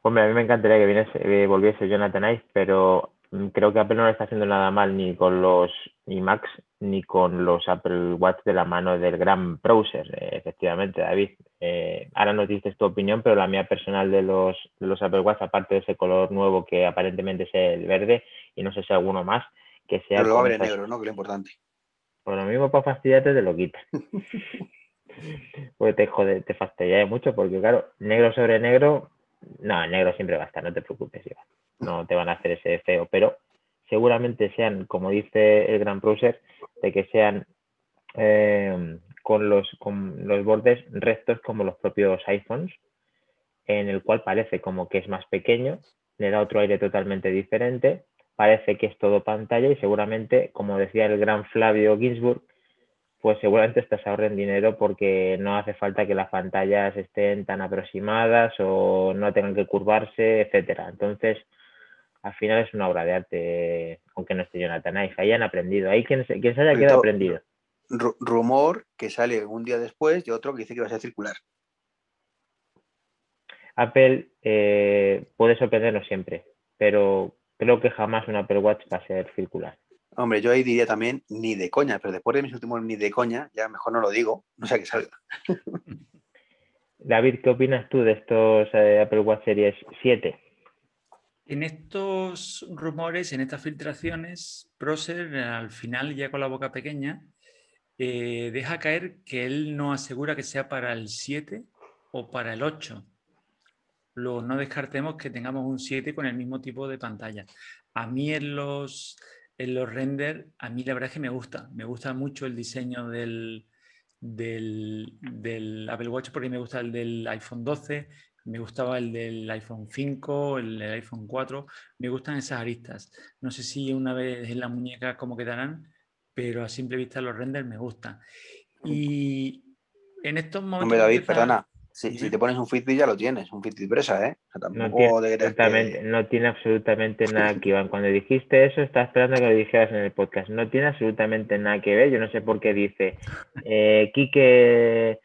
Hombre, a mí me encantaría que viniese, volviese Jonathan Ive, pero creo que Apple no le está haciendo nada mal ni con los iMacs ni con los Apple Watch de la mano del gran browser, eh, efectivamente, David. Eh, ahora nos dices tu opinión, pero la mía personal de los, de los Apple Watch, aparte de ese color nuevo que aparentemente es el verde y no sé si alguno más, que sea... Pero lo abre negro, ¿no? Que lo importante. Por lo mismo para fastidiarte te lo quitas. pues te jode, te fastidia mucho porque claro, negro sobre negro, no, negro siempre va a estar, no te preocupes, no te van a hacer ese feo, pero seguramente sean, como dice el gran browser, de que sean eh, con, los, con los bordes rectos como los propios iPhones, en el cual parece como que es más pequeño, le da otro aire totalmente diferente, parece que es todo pantalla y seguramente, como decía el gran Flavio Ginsburg, pues seguramente estás ahorren dinero porque no hace falta que las pantallas estén tan aproximadas o no tengan que curvarse, etcétera. Entonces, al final es una obra de arte, aunque no esté Jonathan. Ahí han aprendido. Ahí quien, se, quien se haya quedado aprendido. rumor que sale un día después de otro que dice que va a ser circular. Apple eh, puede sorprendernos siempre, pero creo que jamás un Apple Watch va a ser circular. Hombre, yo ahí diría también ni de coña, pero después de mis últimos ni de coña, ya mejor no lo digo, no sé qué salga. David, ¿qué opinas tú de estos eh, Apple Watch Series 7? En estos rumores, en estas filtraciones, Procer al final, ya con la boca pequeña, eh, deja caer que él no asegura que sea para el 7 o para el 8. Luego no descartemos que tengamos un 7 con el mismo tipo de pantalla. A mí en los, en los render, a mí la verdad es que me gusta. Me gusta mucho el diseño del, del, del Apple Watch porque me gusta el del iPhone 12, me gustaba el del iPhone 5, el del iPhone 4, me gustan esas aristas. No sé si una vez en la muñeca cómo quedarán, pero a simple vista los renders me gustan. Y en estos momentos... Hombre, David, perdona, si, te pones un Fitbit ya lo tienes, un Fitbit presa, ¿eh? no, tiene, no tiene absolutamente nada que ver. Cuando dijiste eso, estaba esperando que lo dijeras en el podcast. No tiene absolutamente nada que ver. Yo no sé por qué dice eh, Quique,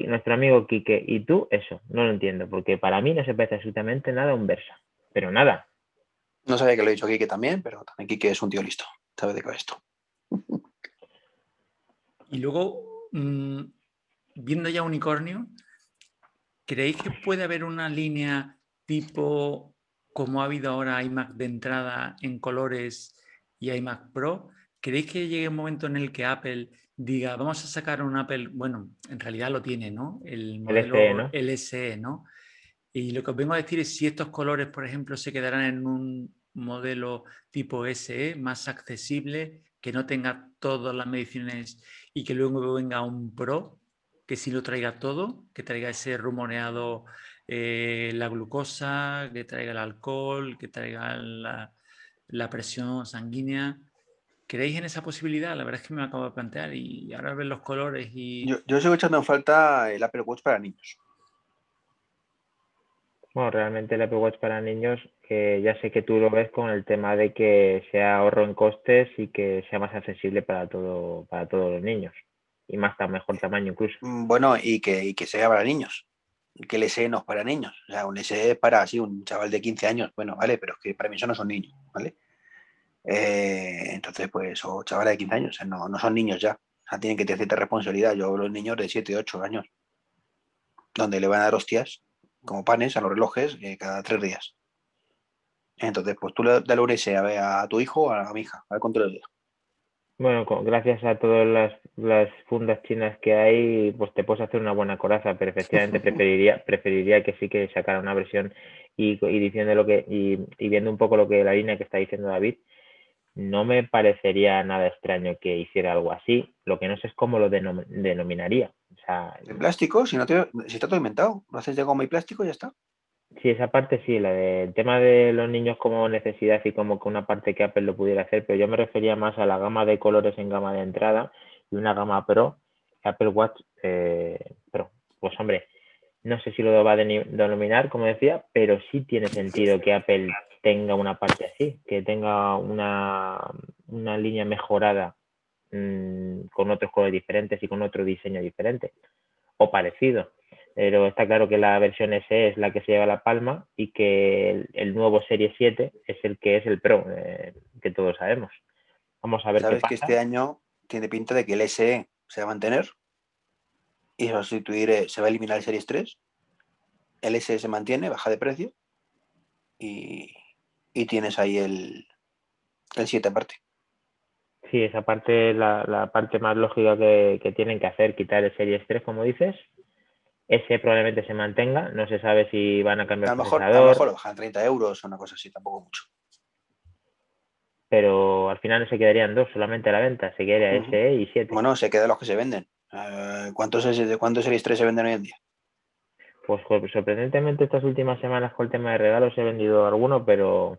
nuestro amigo Quique, y tú, eso, no lo entiendo, porque para mí no se parece absolutamente nada a un Versa. Pero nada. No sabía que lo he dicho Quique también, pero también Quique es un tío listo. Sabe de qué va esto. Y luego, mm, viendo ya Unicornio, ¿creéis que puede haber una línea tipo como ha habido ahora iMac de entrada en colores y iMac Pro? ¿Creéis que llegue un momento en el que Apple diga, vamos a sacar un Apple, bueno, en realidad lo tiene, ¿no? El modelo LSE, ¿no? LSE, ¿no? Y lo que os vengo a decir es si estos colores, por ejemplo, se quedarán en un modelo tipo SE, más accesible, que no tenga todas las mediciones y que luego venga un Pro, que sí lo traiga todo, que traiga ese rumoreado eh, la glucosa, que traiga el alcohol, que traiga la, presión sanguínea. ¿Creéis en esa posibilidad? La verdad es que me acabo de plantear y ahora ver los colores y... Yo, yo sigo echando en falta el Apple Watch para niños. Bueno, realmente el Apple Watch para niños, que ya sé que tú lo ves con el tema de que sea ahorro en costes y que sea más accesible para todo, para todos los niños. Y más tan mejor tamaño incluso. Mm, bueno, y que, que sea para niños. Que el SE no es para niños. O sea, un SE es para así, un chaval de 15 años. Bueno, vale, pero es que para mí eso no son niños, ¿vale? Eh, entonces, pues, o chavales de 15 años, no, no son niños ya. O sea, tienen que tener cierta responsabilidad. Yo hablo de niños de 7, 8 años, donde le van a dar hostias como panes a los relojes eh, cada tres días. Entonces, pues tú le das un S a, a, tu hijo o a, mi hija, a ver cuánto le Bueno, gracias a todas las, las, fundas chinas que hay, pues te puedes hacer una buena coraza, pero efectivamente preferiría, preferiría que sí que sacara una versión y, y diciendo lo que, y, y, viendo un poco lo que la línea que está diciendo David, no me parecería nada extraño que hiciera algo así. Lo que no sé es cómo lo denominaría. O ¿De plástico? Si, no si está todo inventado. Lo haces de goma y plástico y ya está. Sí, esa parte sí, la del tema de los niños como necesidad y como que una parte que Apple lo pudiera hacer, pero yo me refería más a la gama de colores en gama de entrada y una gama Pro, Apple Watch eh, Pro. Pues hombre, no sé si lo va a denominar, como decía, pero sí tiene sentido que Apple tenga una parte así, que tenga una, una línea mejorada mmm, con otros colores diferentes y con otro diseño diferente o parecido. Pero está claro que la versión SE es la que se lleva la palma y que el, nuevo Serie 7 es el que es el Pro, eh, que todos sabemos. Vamos a ver ¿Sabes qué que este año tiene pinta de que el SE se va a mantener y se va a sustituir, eh, se va a eliminar el Series 3? El SE se mantiene, baja de precio y, y tienes ahí el, el 7 aparte. Sí, esa parte es la, la, parte más lógica que, que, tienen que hacer, quitar el Series 3, como dices. Ese probablemente se mantenga, no se sabe si van a cambiar a lo mejor, A lo mejor lo bajan 30 euros o una cosa así, tampoco mucho. Pero al final no se quedarían dos solamente a la venta, se quedaría uh -huh. SE y 7. Bueno, se quedan los que se venden. Uh, ¿Cuántos, ¿Cuántos Series 3 se venden hoy en día? Pues sorprendentemente estas últimas semanas con el tema de regalos he vendido alguno, pero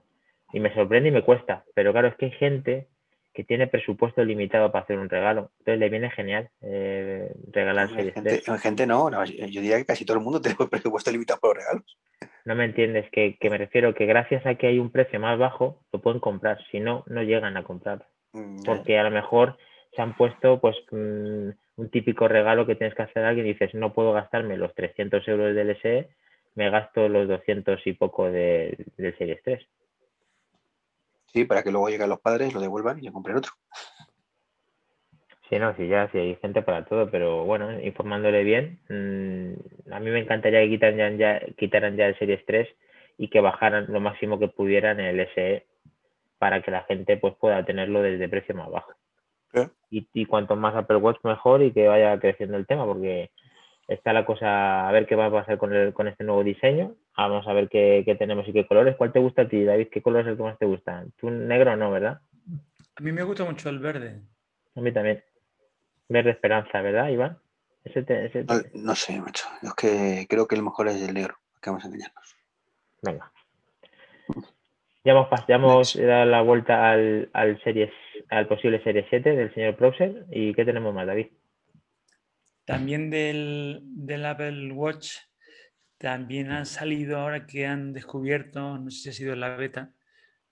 y me sorprende y me cuesta. Pero claro, es que hay gente que tiene presupuesto limitado para hacer un regalo. Entonces le viene genial eh, regalar series gente, gente no, no, yo diría que casi todo el mundo tiene presupuesto limitado para los regalos. No me entiendes, que, que, me refiero que gracias a que hay un precio más bajo, lo pueden comprar. Si no, no llegan a comprar. Mm, Porque a lo mejor se han puesto pues mm, un típico regalo que tienes que hacer a alguien y dices, no puedo gastarme los 300 euros del SE, me gasto los 200 y poco del Series 3. Sí, para que luego lleguen los padres, lo devuelvan y compren otro. Sí, no, sí, ya, sí, hay gente para todo, pero bueno, informándole bien, mm, a mí me encantaría que quitaran ya, quitaran ya el Series 3 y que bajaran lo máximo que pudieran el SE para que la gente pues pueda tenerlo desde precio más bajo. Y, cuanto más Apple Watch mejor y que vaya creciendo el tema, porque está la cosa, a ver qué va a pasar con, el, con este nuevo diseño. Vamos a ver qué, qué, tenemos y qué colores. ¿Cuál te gusta a ti, David? ¿Qué color es el que más te gusta? ¿Tú negro no, verdad? A mí me gusta mucho el verde. A mí también. Verde esperanza, ¿verdad, Iván? Ese No, sé, macho. Es que creo que el mejor es el negro. Que vamos a engañarnos. Venga. Ya hemos, ya dado la vuelta al, al, series, al posible Serie 7 del señor Browser. ¿Y qué tenemos más, David? También del, del, Apple Watch, también han salido ahora que han descubierto, no sé si ha sido en la beta,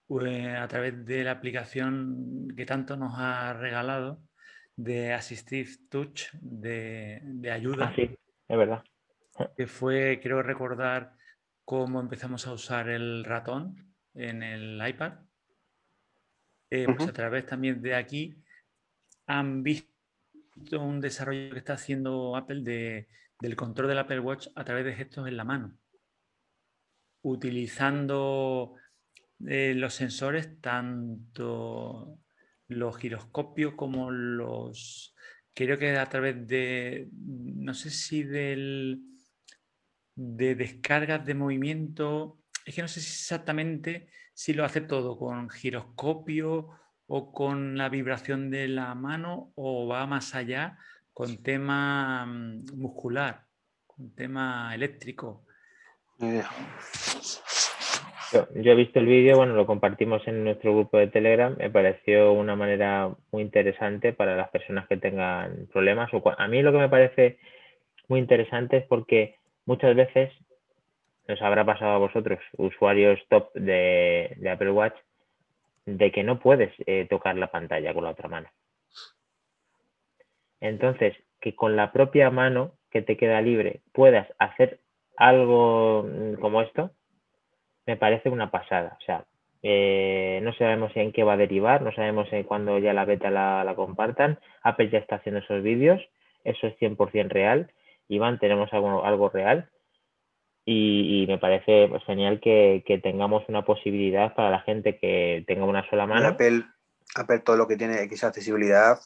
pues, a través de la aplicación que tanto nos ha regalado de Assistive Touch, de, de ayuda. Ah, sí, es verdad. Que fue, quiero recordar, cómo empezamos a usar el ratón en el iPad. Eh, pues a través también de aquí han visto un desarrollo que está haciendo Apple de, del control del Apple Watch a través de gestos en la mano, utilizando eh, los sensores, tanto los giroscopios como los, creo que a través de, no sé si del, de descargas de movimiento es que no sé exactamente si lo hace todo con giroscopio o con la vibración de la mano o va más allá con tema mm, muscular, con tema eléctrico. Yo, he visto el vídeo, bueno, lo compartimos en nuestro grupo de Telegram, me pareció una manera muy interesante para las personas que tengan problemas. a mí lo que me parece muy interesante es porque muchas veces os habrá pasado a vosotros, usuarios top de, Apple Watch, de que no puedes eh, tocar la pantalla con la otra mano. Entonces, que con la propia mano que te queda libre puedas hacer algo mm, como esto, me parece una pasada. O sea, eh, no sabemos en qué va a derivar, no sabemos cuándo ya la beta la, compartan. Apple ya está haciendo esos vídeos, eso es 100% real. Iván, tenemos algo real y, me parece pues, genial que, tengamos una posibilidad para la gente que tenga una sola mano. Apple, Apple todo lo que tiene X accesibilidad,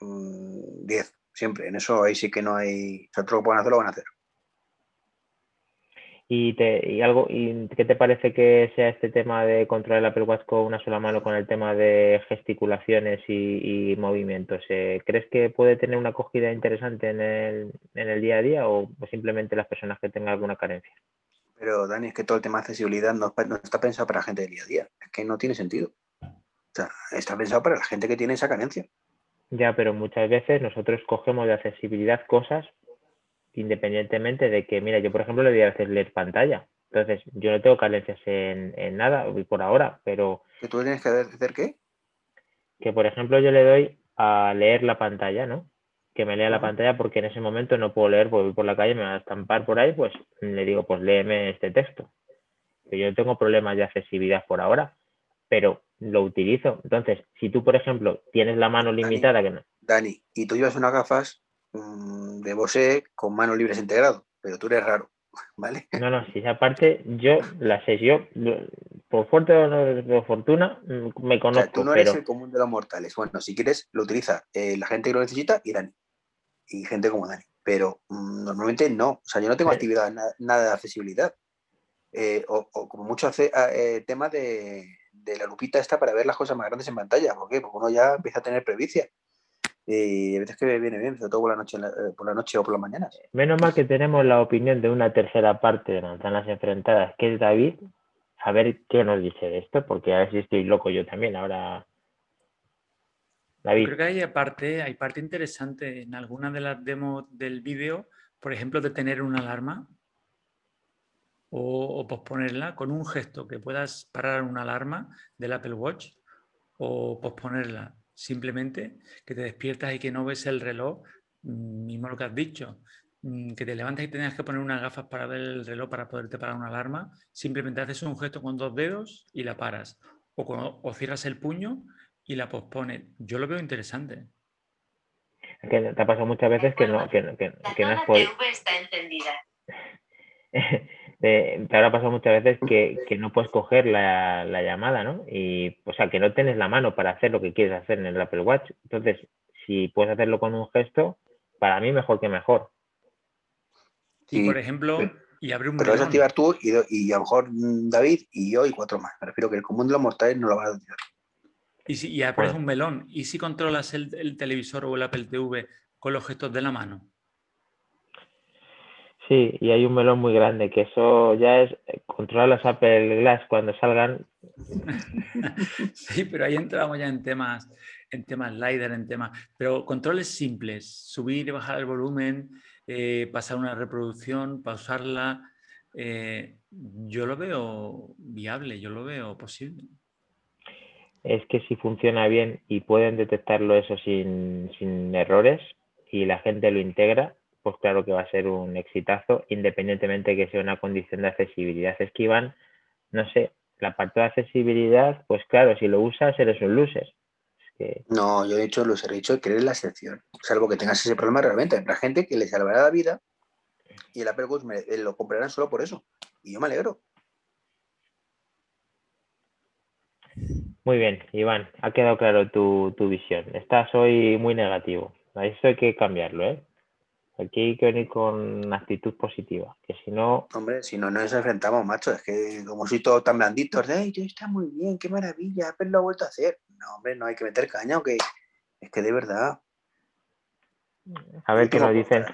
10, mm, siempre. En eso ahí sí que no hay. O sea, todo lo que puedan hacer, lo van a hacer. ¿Y, te, y algo, y qué te parece que sea este tema de controlar el Apple Watch con una sola mano con el tema de gesticulaciones y, movimientos? Eh, ¿Crees que puede tener una acogida interesante en el, en el día a día o simplemente las personas que tengan alguna carencia? Pero Dani, es que todo el tema de accesibilidad no, no está pensado para la gente del día a día. Es que no tiene sentido. O sea, está pensado para la gente que tiene esa carencia. Ya, pero muchas veces nosotros cogemos de accesibilidad cosas independientemente de que, mira, yo por ejemplo le voy a hacer leer pantalla. Entonces, yo no tengo carencias en, en nada por ahora, pero... ¿Que tú tienes que hacer qué? Que por ejemplo yo le doy a leer la pantalla, ¿no? Que me lea la pantalla porque en ese momento no puedo leer, porque voy por la calle, me va a estampar por ahí, pues le digo, pues léeme este texto. Que yo no tengo problemas de accesibilidad por ahora, pero lo utilizo. Entonces, si tú, por ejemplo, tienes la mano limitada, que no. Dani, y tú llevas unas gafas de Bose con manos libres integrado, pero tú eres raro, ¿vale? No, no, si esa parte yo la sé, yo por fuerte o no por fortuna mm, me conozco. tú no eres el común de los mortales. Bueno, si quieres, lo utiliza eh, la gente que lo necesita y Dani. Y gente como Dani. Pero mm, normalmente no. O sea, yo no tengo actividad, nada, de accesibilidad. Eh, o, como mucho hace ah, eh, tema de, de, la lupita esta para ver las cosas más grandes en pantalla. ¿Por qué? Porque uno ya empieza a tener previcia y a veces que viene bien, sobre todo por la noche, eh, por la noche o por las mañanas. Menos mal que tenemos la opinión de una tercera parte de manzanas enfrentadas, que es David, a ver qué nos dice de esto, porque a ver si estoy loco yo también ahora. David. Creo que hay parte, hay parte interesante en alguna de las demos del vídeo, por ejemplo, de tener una alarma o, o posponerla con un gesto que puedas parar una alarma del Apple Watch o posponerla Simplemente que te despiertas y que no ves el reloj, mm, mismo lo que has dicho, mm, que te levantas y tengas que poner unas gafas para ver el reloj para poderte parar una alarma, simplemente haces un gesto con dos dedos y la paras. O, o cierras el puño y la pospones. Yo lo veo interesante. Que te ha pasado muchas veces que no, que, que, que no es por... está encendida. te, habrá pasado muchas veces que, que no puedes coger la, la, llamada, ¿no? Y, o sea, que no tienes la mano para hacer lo que quieres hacer en el Apple Watch. Entonces, si puedes hacerlo con un gesto, para mí mejor que mejor. Y, por ejemplo, y abre un Pero vas a activar tú y, y, a lo mejor David y yo y cuatro más. Me refiero que el común de los mortales no lo va a activar. Y, si, y abres un melón. ¿Y si controlas el, el televisor o el Apple TV con los gestos de la mano? Sí, y hay un melón muy grande, que eso ya es eh, controlar los Apple Glass cuando salgan. sí, pero ahí entramos ya en temas, en temas LiDAR, en temas, pero controles simples, subir y bajar el volumen, eh, pasar una reproducción, pausarla, eh, yo lo veo viable, yo lo veo posible. Es que si funciona bien y pueden detectarlo eso sin, sin errores y la gente lo integra, pues claro que va a ser un exitazo, independientemente de que sea una condición de accesibilidad. Es que Iván, no sé, la parte de accesibilidad, pues claro, si lo usas eres un loser. No, yo he dicho loser, he dicho que eres la excepción. Salvo que tengas ese problema realmente. Habrá gente que le salvará la vida y el Apple Watch eh, lo comprarán solo por eso. Y yo me alegro. Muy bien, Iván, ha quedado claro tu, tu visión. Estás hoy muy negativo. Eso hay que cambiarlo, ¿eh? Aquí hay que venir con actitud positiva, que si no... Hombre, si no nos enfrentamos, macho, es que como soy todo tan blandito, de, está muy bien, qué maravilla, Apple lo ha vuelto a hacer. No, hombre, no hay que meter caña, aunque es que de verdad... A ver qué nos dicen.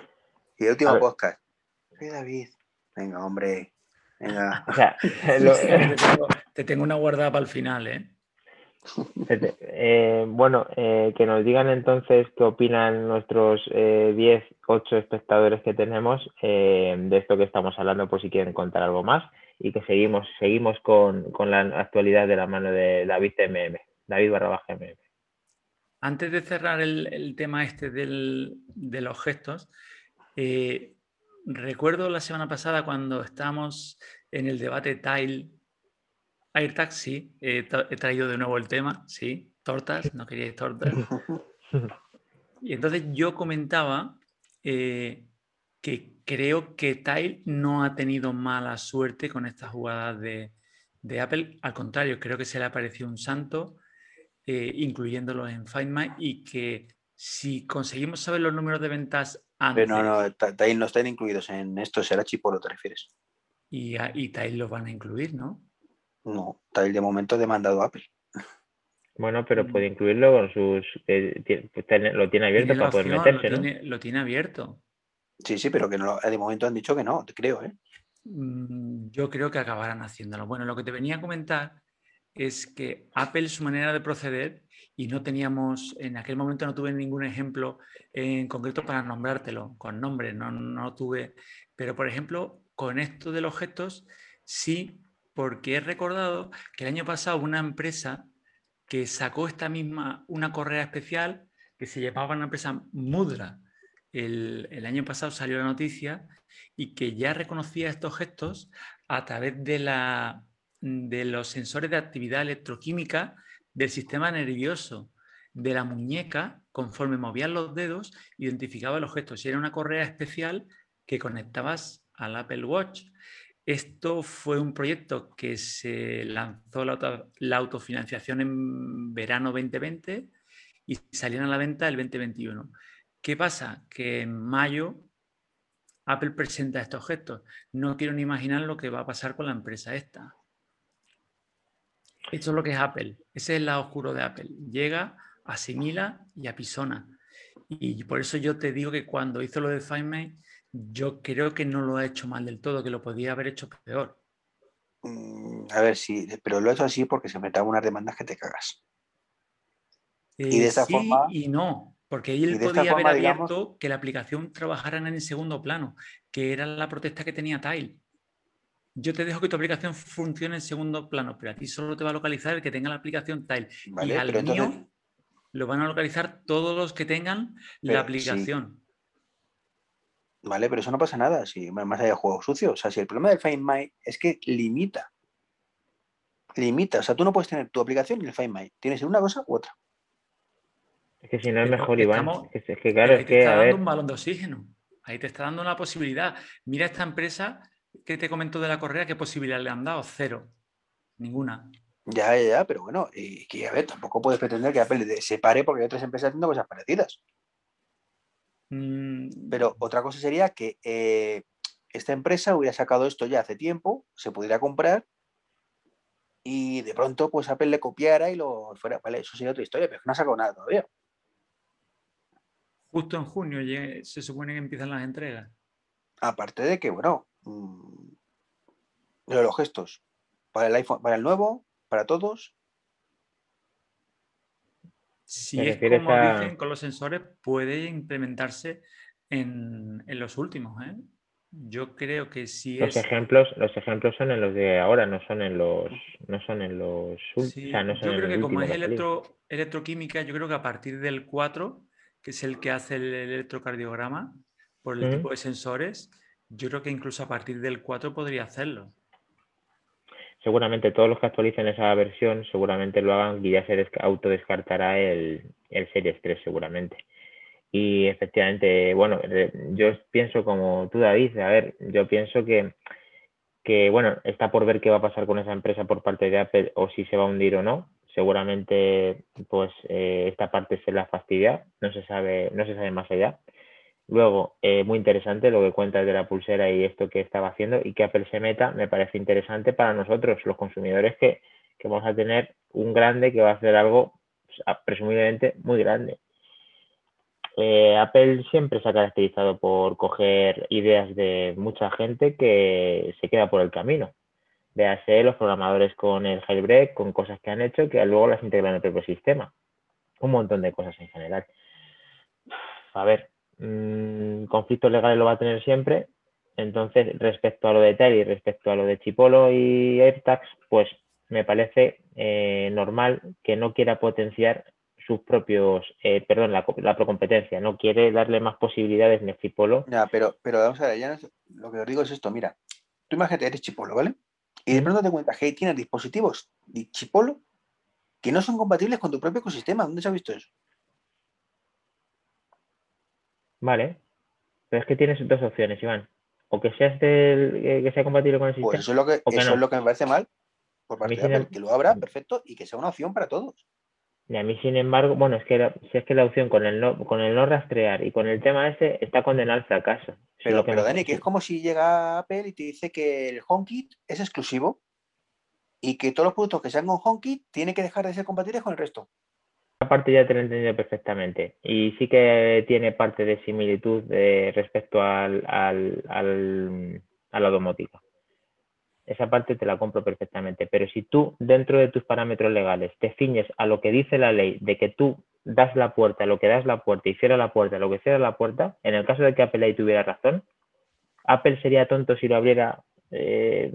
Y el último podcast. Sí, David. Venga, hombre. Venga. O sea, te tengo una guardada para el final, ¿eh? Eh, bueno, eh, que nos digan entonces qué opinan nuestros eh, 10, 8 espectadores que tenemos eh, de esto que estamos hablando, por si quieren contar algo más, y que seguimos, seguimos con, con la actualidad de la mano de David MM, David barra MM. Antes de cerrar el, el tema este del, de los gestos, recuerdo la semana pasada cuando estábamos en el debate Tile AirTag, sí. he traído de nuevo el tema, sí. Tortas, no queríais tortas. Y entonces yo comentaba eh, que creo que Tile no ha tenido mala suerte con estas jugadas de, Apple. Al contrario, creo que se le ha parecido un santo, eh, incluyéndolo en Find My, y que si conseguimos saber los números de ventas antes... Pero no, no, Tile no están incluidos en esto, será Chipolo, ¿te refieres? Y, y Tile los van a incluir, ¿no? No, tal de momento demandado Apple. Bueno, pero puede incluirlo con sus. lo tiene abierto para poder meterse, lo ¿no? Tiene, lo tiene abierto. Sí, sí, pero que no, de momento han dicho que no, te creo, ¿eh? Mm, yo creo que acabarán haciéndolo. Bueno, lo que te venía a comentar es que Apple, su manera de proceder, y no teníamos, en aquel momento no tuve ningún ejemplo en concreto para nombrártelo, con nombre, no, no tuve, pero por ejemplo, con esto de los gestos, sí porque he recordado que el año pasado una empresa que sacó esta misma, una correa especial que se llamaba una empresa Mudra. El, año pasado salió la noticia y que ya reconocía estos gestos a través de, la, de los sensores de actividad electroquímica del sistema nervioso de la muñeca, conforme movían los dedos, identificaba los gestos. Y era una correa especial que conectabas al Apple Watch. Esto fue un proyecto que se lanzó la, autofinanciación en verano 2020 y salieron a la venta el 2021. ¿Qué pasa? Que en mayo Apple presenta estos gestos. No quiero ni imaginar lo que va a pasar con la empresa esta. Esto es lo que es Apple. Ese es el lado oscuro de Apple. Llega, asimila y apisona. Y por eso yo te digo que cuando hizo lo de Find yo creo que no lo ha hecho mal del todo, que lo podía haber hecho peor. Mm, a ver, sí, pero lo ha hecho así porque se metaba unas demandas que te cagas. y de eh, esa sí forma. Y no, porque él podía haber abierto que la aplicación trabajara en el segundo plano, que era la protesta que tenía Tile. Yo te dejo que tu aplicación funcione en segundo plano, pero a ti solo te va a localizar el que tenga la aplicación Tile. y al mío, lo van a localizar todos los que tengan la aplicación. Vale, pero eso no pasa nada, si más allá de juegos sucios. O sea, si el problema del Find My es que limita. Limita. O sea, tú no puedes tener tu aplicación y el Find My. Tienes una cosa u otra. Es que si no es mejor, Iván. es, que, claro, es que. Te está dando un balón de oxígeno. Ahí te está dando una posibilidad. Mira esta empresa que te comento de la correa, ¿qué posibilidad le han dado? Cero. Ninguna. Ya, ya, ya, pero bueno, y que a ver, tampoco puedes pretender que Apple se pare porque hay otras empresas haciendo cosas parecidas. Mm. Pero otra cosa sería que eh, esta empresa hubiera sacado esto ya hace tiempo, se pudiera comprar y de pronto pues Apple le copiara y lo fuera. Vale, eso sería otra historia, pero no ha sacado nada todavía. Justo en junio se supone que empiezan las entregas. Aparte de que, bueno, mmm, los gestos para el iPhone, para el nuevo, para todos. Si es como dicen con los sensores, puede implementarse en, los últimos. ¿eh? Yo creo que si los ejemplos, los ejemplos son en los de ahora, no son en los, no son en los. yo creo que como es electro, electroquímica, yo creo que a partir del 4, que es el que hace el electrocardiograma por el tipo de sensores, yo creo que incluso a partir del 4 podría hacerlo seguramente todos los que actualicen esa versión seguramente lo hagan y ya se autodescartará el, el Series 3 seguramente. Y efectivamente, bueno, yo pienso como tú, David, a ver, yo pienso que, que, bueno, está por ver qué va a pasar con esa empresa por parte de Apple o si se va a hundir o no. Seguramente, pues, eh, esta parte se la fastidia, no se sabe, no se sabe más allá. Luego, eh, muy interesante lo que cuentas de la pulsera y esto que estaba haciendo y que Apple se meta, me parece interesante para nosotros, los consumidores, que, vamos a tener un grande que va a hacer algo pues, presumiblemente muy grande. Eh, Apple siempre se ha caracterizado por coger ideas de mucha gente que se queda por el camino. Véase los programadores con el jailbreak, con cosas que han hecho que luego las integran en el propio sistema. Un montón de cosas en general. A ver, mmm, conflictos legales lo va a tener siempre. Entonces, respecto a lo de Terry, respecto a lo de Chipolo y AirTags, pues me parece eh, normal que no quiera potenciar sus propios, eh, perdón, la, la procompetencia, no quiere darle más posibilidades ni Chipolo. Ya, pero, pero vamos a ver, ya lo que os digo es esto, mira, tú imagínate, eres Chipolo, ¿vale? Y de pronto te cuentas que tienes dispositivos de Chipolo que no son compatibles con tu propio ecosistema. ¿Dónde se ha visto eso? Vale. Pero es que tienes dos opciones, Iván. O que seas del, eh, que sea compatible con el pues sistema. Pues eso es lo que, eso es lo que me parece mal. Por parte de em- que lo abra, perfecto, y que sea una opción para todos. Y a mí, sin embargo, bueno, es que si es que la opción con el no, con el no rastrear y con el tema ese está condenado al fracaso. Pero, pero Dani, que es como si llega Apple y te dice que el HomeKit es exclusivo y que todos los productos que sean con HomeKit tienen que dejar de ser compatibles con el resto parte ya te lo he entendido perfectamente y sí que tiene parte de similitud respecto al, al, al, a la domótica. Esa parte te la compro perfectamente, pero si tú dentro de tus parámetros legales te ciñes a lo que dice la ley de que tú das la puerta, lo que das la puerta y cierras la puerta, lo que cierra la puerta, en el caso de que Apple ahí tuviera razón, Apple sería tonto si lo abriera eh,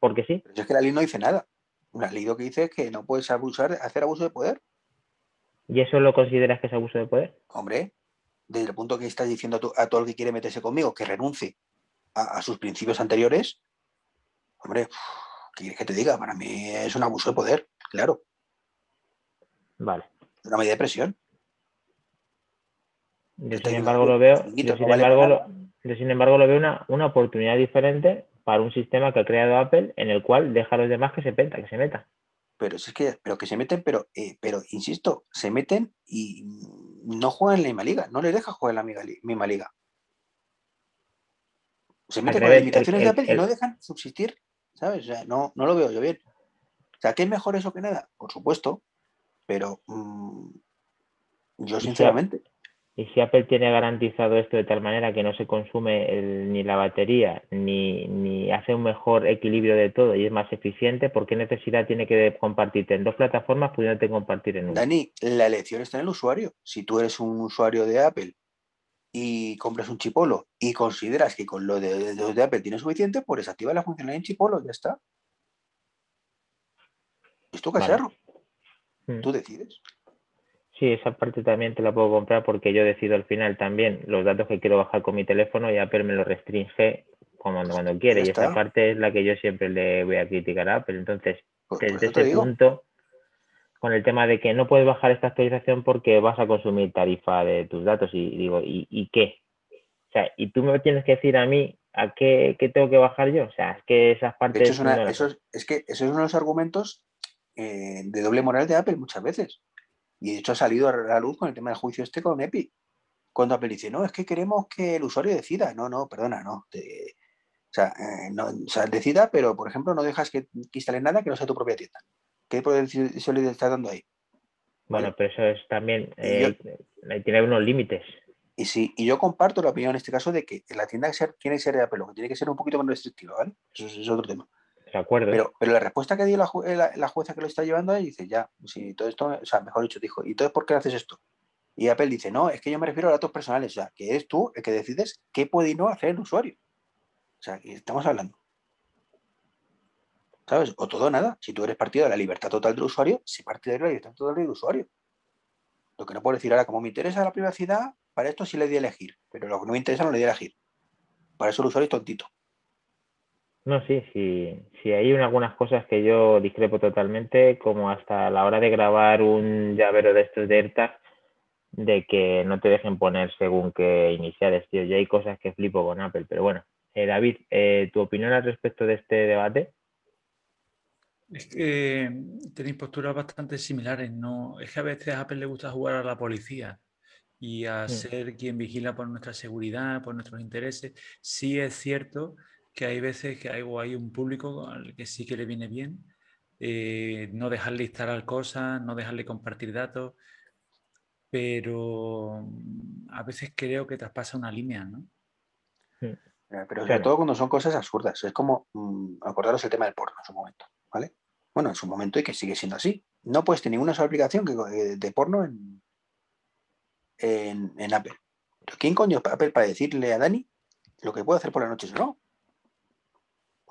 porque sí. Pero es que la ley no dice nada. La ley lo que dice es que no puedes abusar, hacer abuso de poder. ¿Y eso lo consideras que es abuso de poder? Hombre, desde el punto que estás diciendo a, todo el que quiere meterse conmigo que renuncie a, sus principios anteriores, hombre, ¿qué quieres que te diga? Para mí es un abuso de poder, claro. Vale. Una medida de presión. Yo, sin embargo, lo veo, yo, sin, embargo, lo, sin embargo, lo veo una, una oportunidad diferente para un sistema que ha creado Apple en el cual deja a los demás que se penta, que se meta pero es que, pero que se meten, pero, eh, pero insisto, se meten y no juegan en la misma liga, no les deja jugar en la misma liga. Se meten con las limitaciones de Apple y no dejan subsistir, ¿sabes? O sea, no, no lo veo yo bien. O sea, ¿qué es mejor eso que nada? Por supuesto, pero mm, yo sinceramente. Y si Apple tiene garantizado esto de tal manera que no se consume ni la batería, ni, ni, hace un mejor equilibrio de todo y es más eficiente, ¿por qué necesidad tiene que compartirte en dos plataformas pudiéndote compartir en una? Dani, la elección está en el usuario. Si tú eres un usuario de Apple y compras un chipolo y consideras que con lo de, de, Apple tiene suficiente, pues activa la funcionalidad en chipolo, ya está. Es tu cacharro. Mm. Tú decides Sí, esa parte también te la puedo comprar porque yo decido al final también los datos que quiero bajar con mi teléfono y Apple me lo restringe cuando, cuando quiere. Y esa parte es la que yo siempre le voy a criticar a Apple. Entonces, desde ese punto, con el tema de que no puedes bajar esta actualización porque vas a consumir tarifa de tus datos y digo, ¿y, y qué? O sea, y tú me tienes que decir a mí a qué, qué tengo que bajar yo. O sea, es que esas partes... es, eso es, que esos son los argumentos eh, de doble moral de Apple muchas veces. Y de hecho ha salido a la luz con el tema del juicio este con Epic. Cuando Apple dice, no, es que queremos que el usuario decida. No, no, perdona, no. o, sea, eh, no o, sea, decida, pero por ejemplo no dejas que, instale nada que no sea tu propia tienda. ¿Qué poder le está dando ahí? Bueno, pero eso es también, eh, tiene unos límites. Y sí, y yo comparto la opinión en este caso de que la tienda tiene que ser de Apple, que tiene que ser un poquito más restrictiva, ¿vale? Eso es otro tema. Pero, la respuesta que dio la, la, jueza que lo está llevando ahí dice, ya, si todo esto, o sea, mejor dicho, dijo, ¿y entonces por qué haces esto? Y Apple dice, no, es que yo me refiero a datos personales, o sea, que eres tú el que decides qué puede y no hacer el usuario. O sea, que estamos hablando. ¿Sabes? O todo nada. Si tú eres partido de la libertad total del usuario, si parte de la libertad total del usuario. Lo que no puedo decir ahora, como me interesa la privacidad, para esto sí le di a elegir, pero lo que no me interesa no le di a elegir. Para eso el usuario es tontito. No, sí, sí, sí, hay algunas cosas que yo discrepo totalmente, como hasta la hora de grabar un llavero de estos de AirTag, de que no te dejen poner según qué iniciales, tío. Ya hay cosas que flipo con Apple, pero bueno. Eh, David, eh, ¿tu opinión al respecto de este debate? Es que tenéis posturas bastante similares, ¿no? Es que a veces a Apple le gusta jugar a la policía y a mm. ser quien vigila por nuestra seguridad, por nuestros intereses. Sí es cierto que hay veces que hay, hay un público al que sí que le viene bien eh, no dejarle instalar cosas, no dejarle compartir datos, pero mm, a veces creo que traspasa una línea, ¿no? Pero sobre todo cuando son cosas absurdas. Es como, mm, acordaros el tema del porno en su momento, ¿vale? Bueno, en su momento y que sigue siendo así. No puedes tener ninguna sola aplicación que, eh, de porno en, en, Apple. ¿Quién coño es Apple para decirle a Dani lo que puede hacer por la noche o no?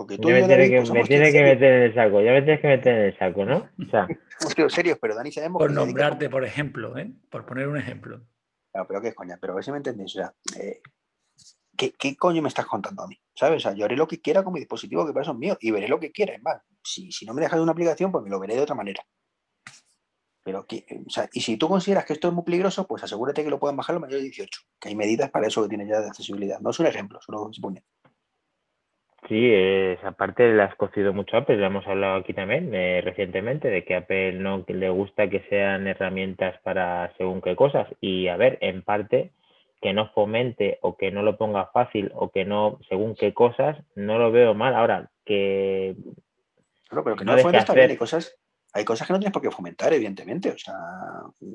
Porque tú me, tiene, que, me tiene que meter en el saco, ya me tienes que meter en el saco, ¿no? O sea. serios, pero Dani sabemos Por nombrarte, por ejemplo, ¿eh? Por poner un ejemplo. Claro, pero qué es coña, pero a ver si me entendéis. O sea, eh, ¿qué, ¿qué, coño me estás contando a mí? ¿Sabes? O sea, yo haré lo que quiera con mi dispositivo, que para eso es mío, y veré lo que quiera. Es más, si, si no me dejas de una aplicación, pues me lo veré de otra manera. Pero, o sea, y si tú consideras que esto es muy peligroso, pues asegúrate que lo puedan bajar los mayores de 18, que hay medidas para eso que tienen ya de accesibilidad. No es un ejemplo, solo se pone. Sí, esa parte la has cocido mucho Apple, lo hemos hablado aquí también eh, recientemente, de que Apple no le gusta que sean herramientas para según qué cosas. Y a ver, en parte, que no fomente o que no lo ponga fácil o que no, según qué cosas, no lo veo mal. Ahora, que... Claro, pero que no, no está bien, hay cosas, hay cosas que no tienes por qué fomentar, evidentemente. O sea,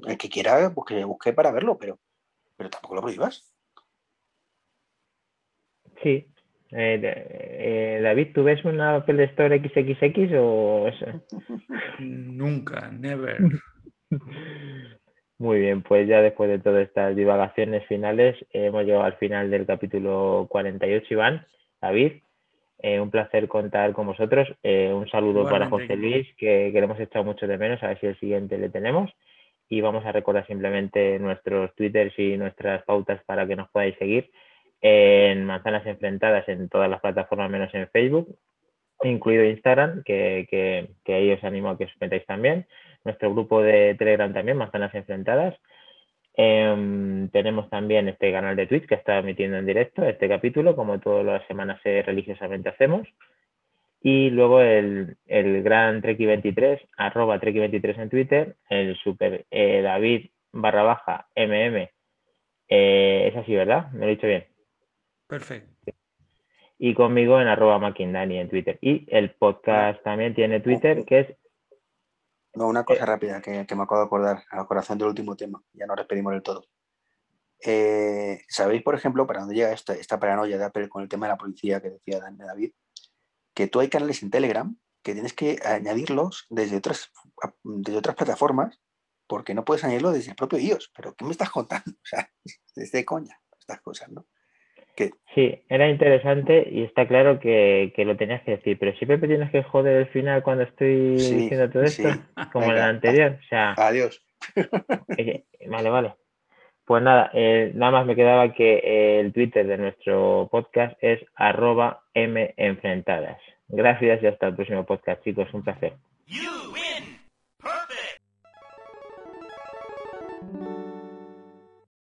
el que quiera, pues que busque para verlo, pero, pero tampoco lo prohíbas. Sí. Eh, eh, David, ¿tú ves una Apple Store XXX o eso? Nunca, never. Muy bien, pues ya después de todas estas divagaciones finales, hemos llegado al final del capítulo 48, Iván. David, eh, un placer contar con vosotros. Eh, un saludo para José Luis, que, que, le hemos echado mucho de menos, a ver si el siguiente le tenemos. Y vamos a recordar simplemente nuestros twitters y nuestras pautas para que nos podáis seguir en Manzanas Enfrentadas en todas las plataformas menos en Facebook, incluido Instagram, que, que, ahí os animo a que os metáis también. Nuestro grupo de Telegram también, Manzanas Enfrentadas. Em, tenemos también este canal de Twitch que está emitiendo en directo este capítulo, como todas las semanas religiosamente hacemos. Y luego el, el gran Treki23, arroba Treki23 en Twitter, el super eh, David barra baja MM. Eh, es así, ¿verdad? Me lo he dicho bien. Perfecto. Y conmigo en arroba Maquindani en Twitter. Y el podcast también tiene Twitter, que es no, una cosa rápida que, me acabo de acordar al corazón del último tema, ya nos despedimos del todo. Eh, ¿Sabéis, por ejemplo, para dónde llega esta, esta paranoia de Apple con el tema de la policía que decía David? Que tú hay canales en Telegram que tienes que añadirlos desde otras, desde otras plataformas porque no puedes añadirlo desde el propio iOS. Pero ¿qué me estás contando? O sea, desde coña, estas cosas, ¿no? Sí, era interesante y está claro que, que, lo tenías que decir, pero siempre tienes que joder el final cuando estoy diciendo todo esto, como Venga, en el anterior. Adiós. Vale, vale. Pues nada, eh, nada más me quedaba que eh, el Twitter de nuestro podcast es arroba menfrentadas. Gracias y hasta el próximo podcast, chicos. Un placer.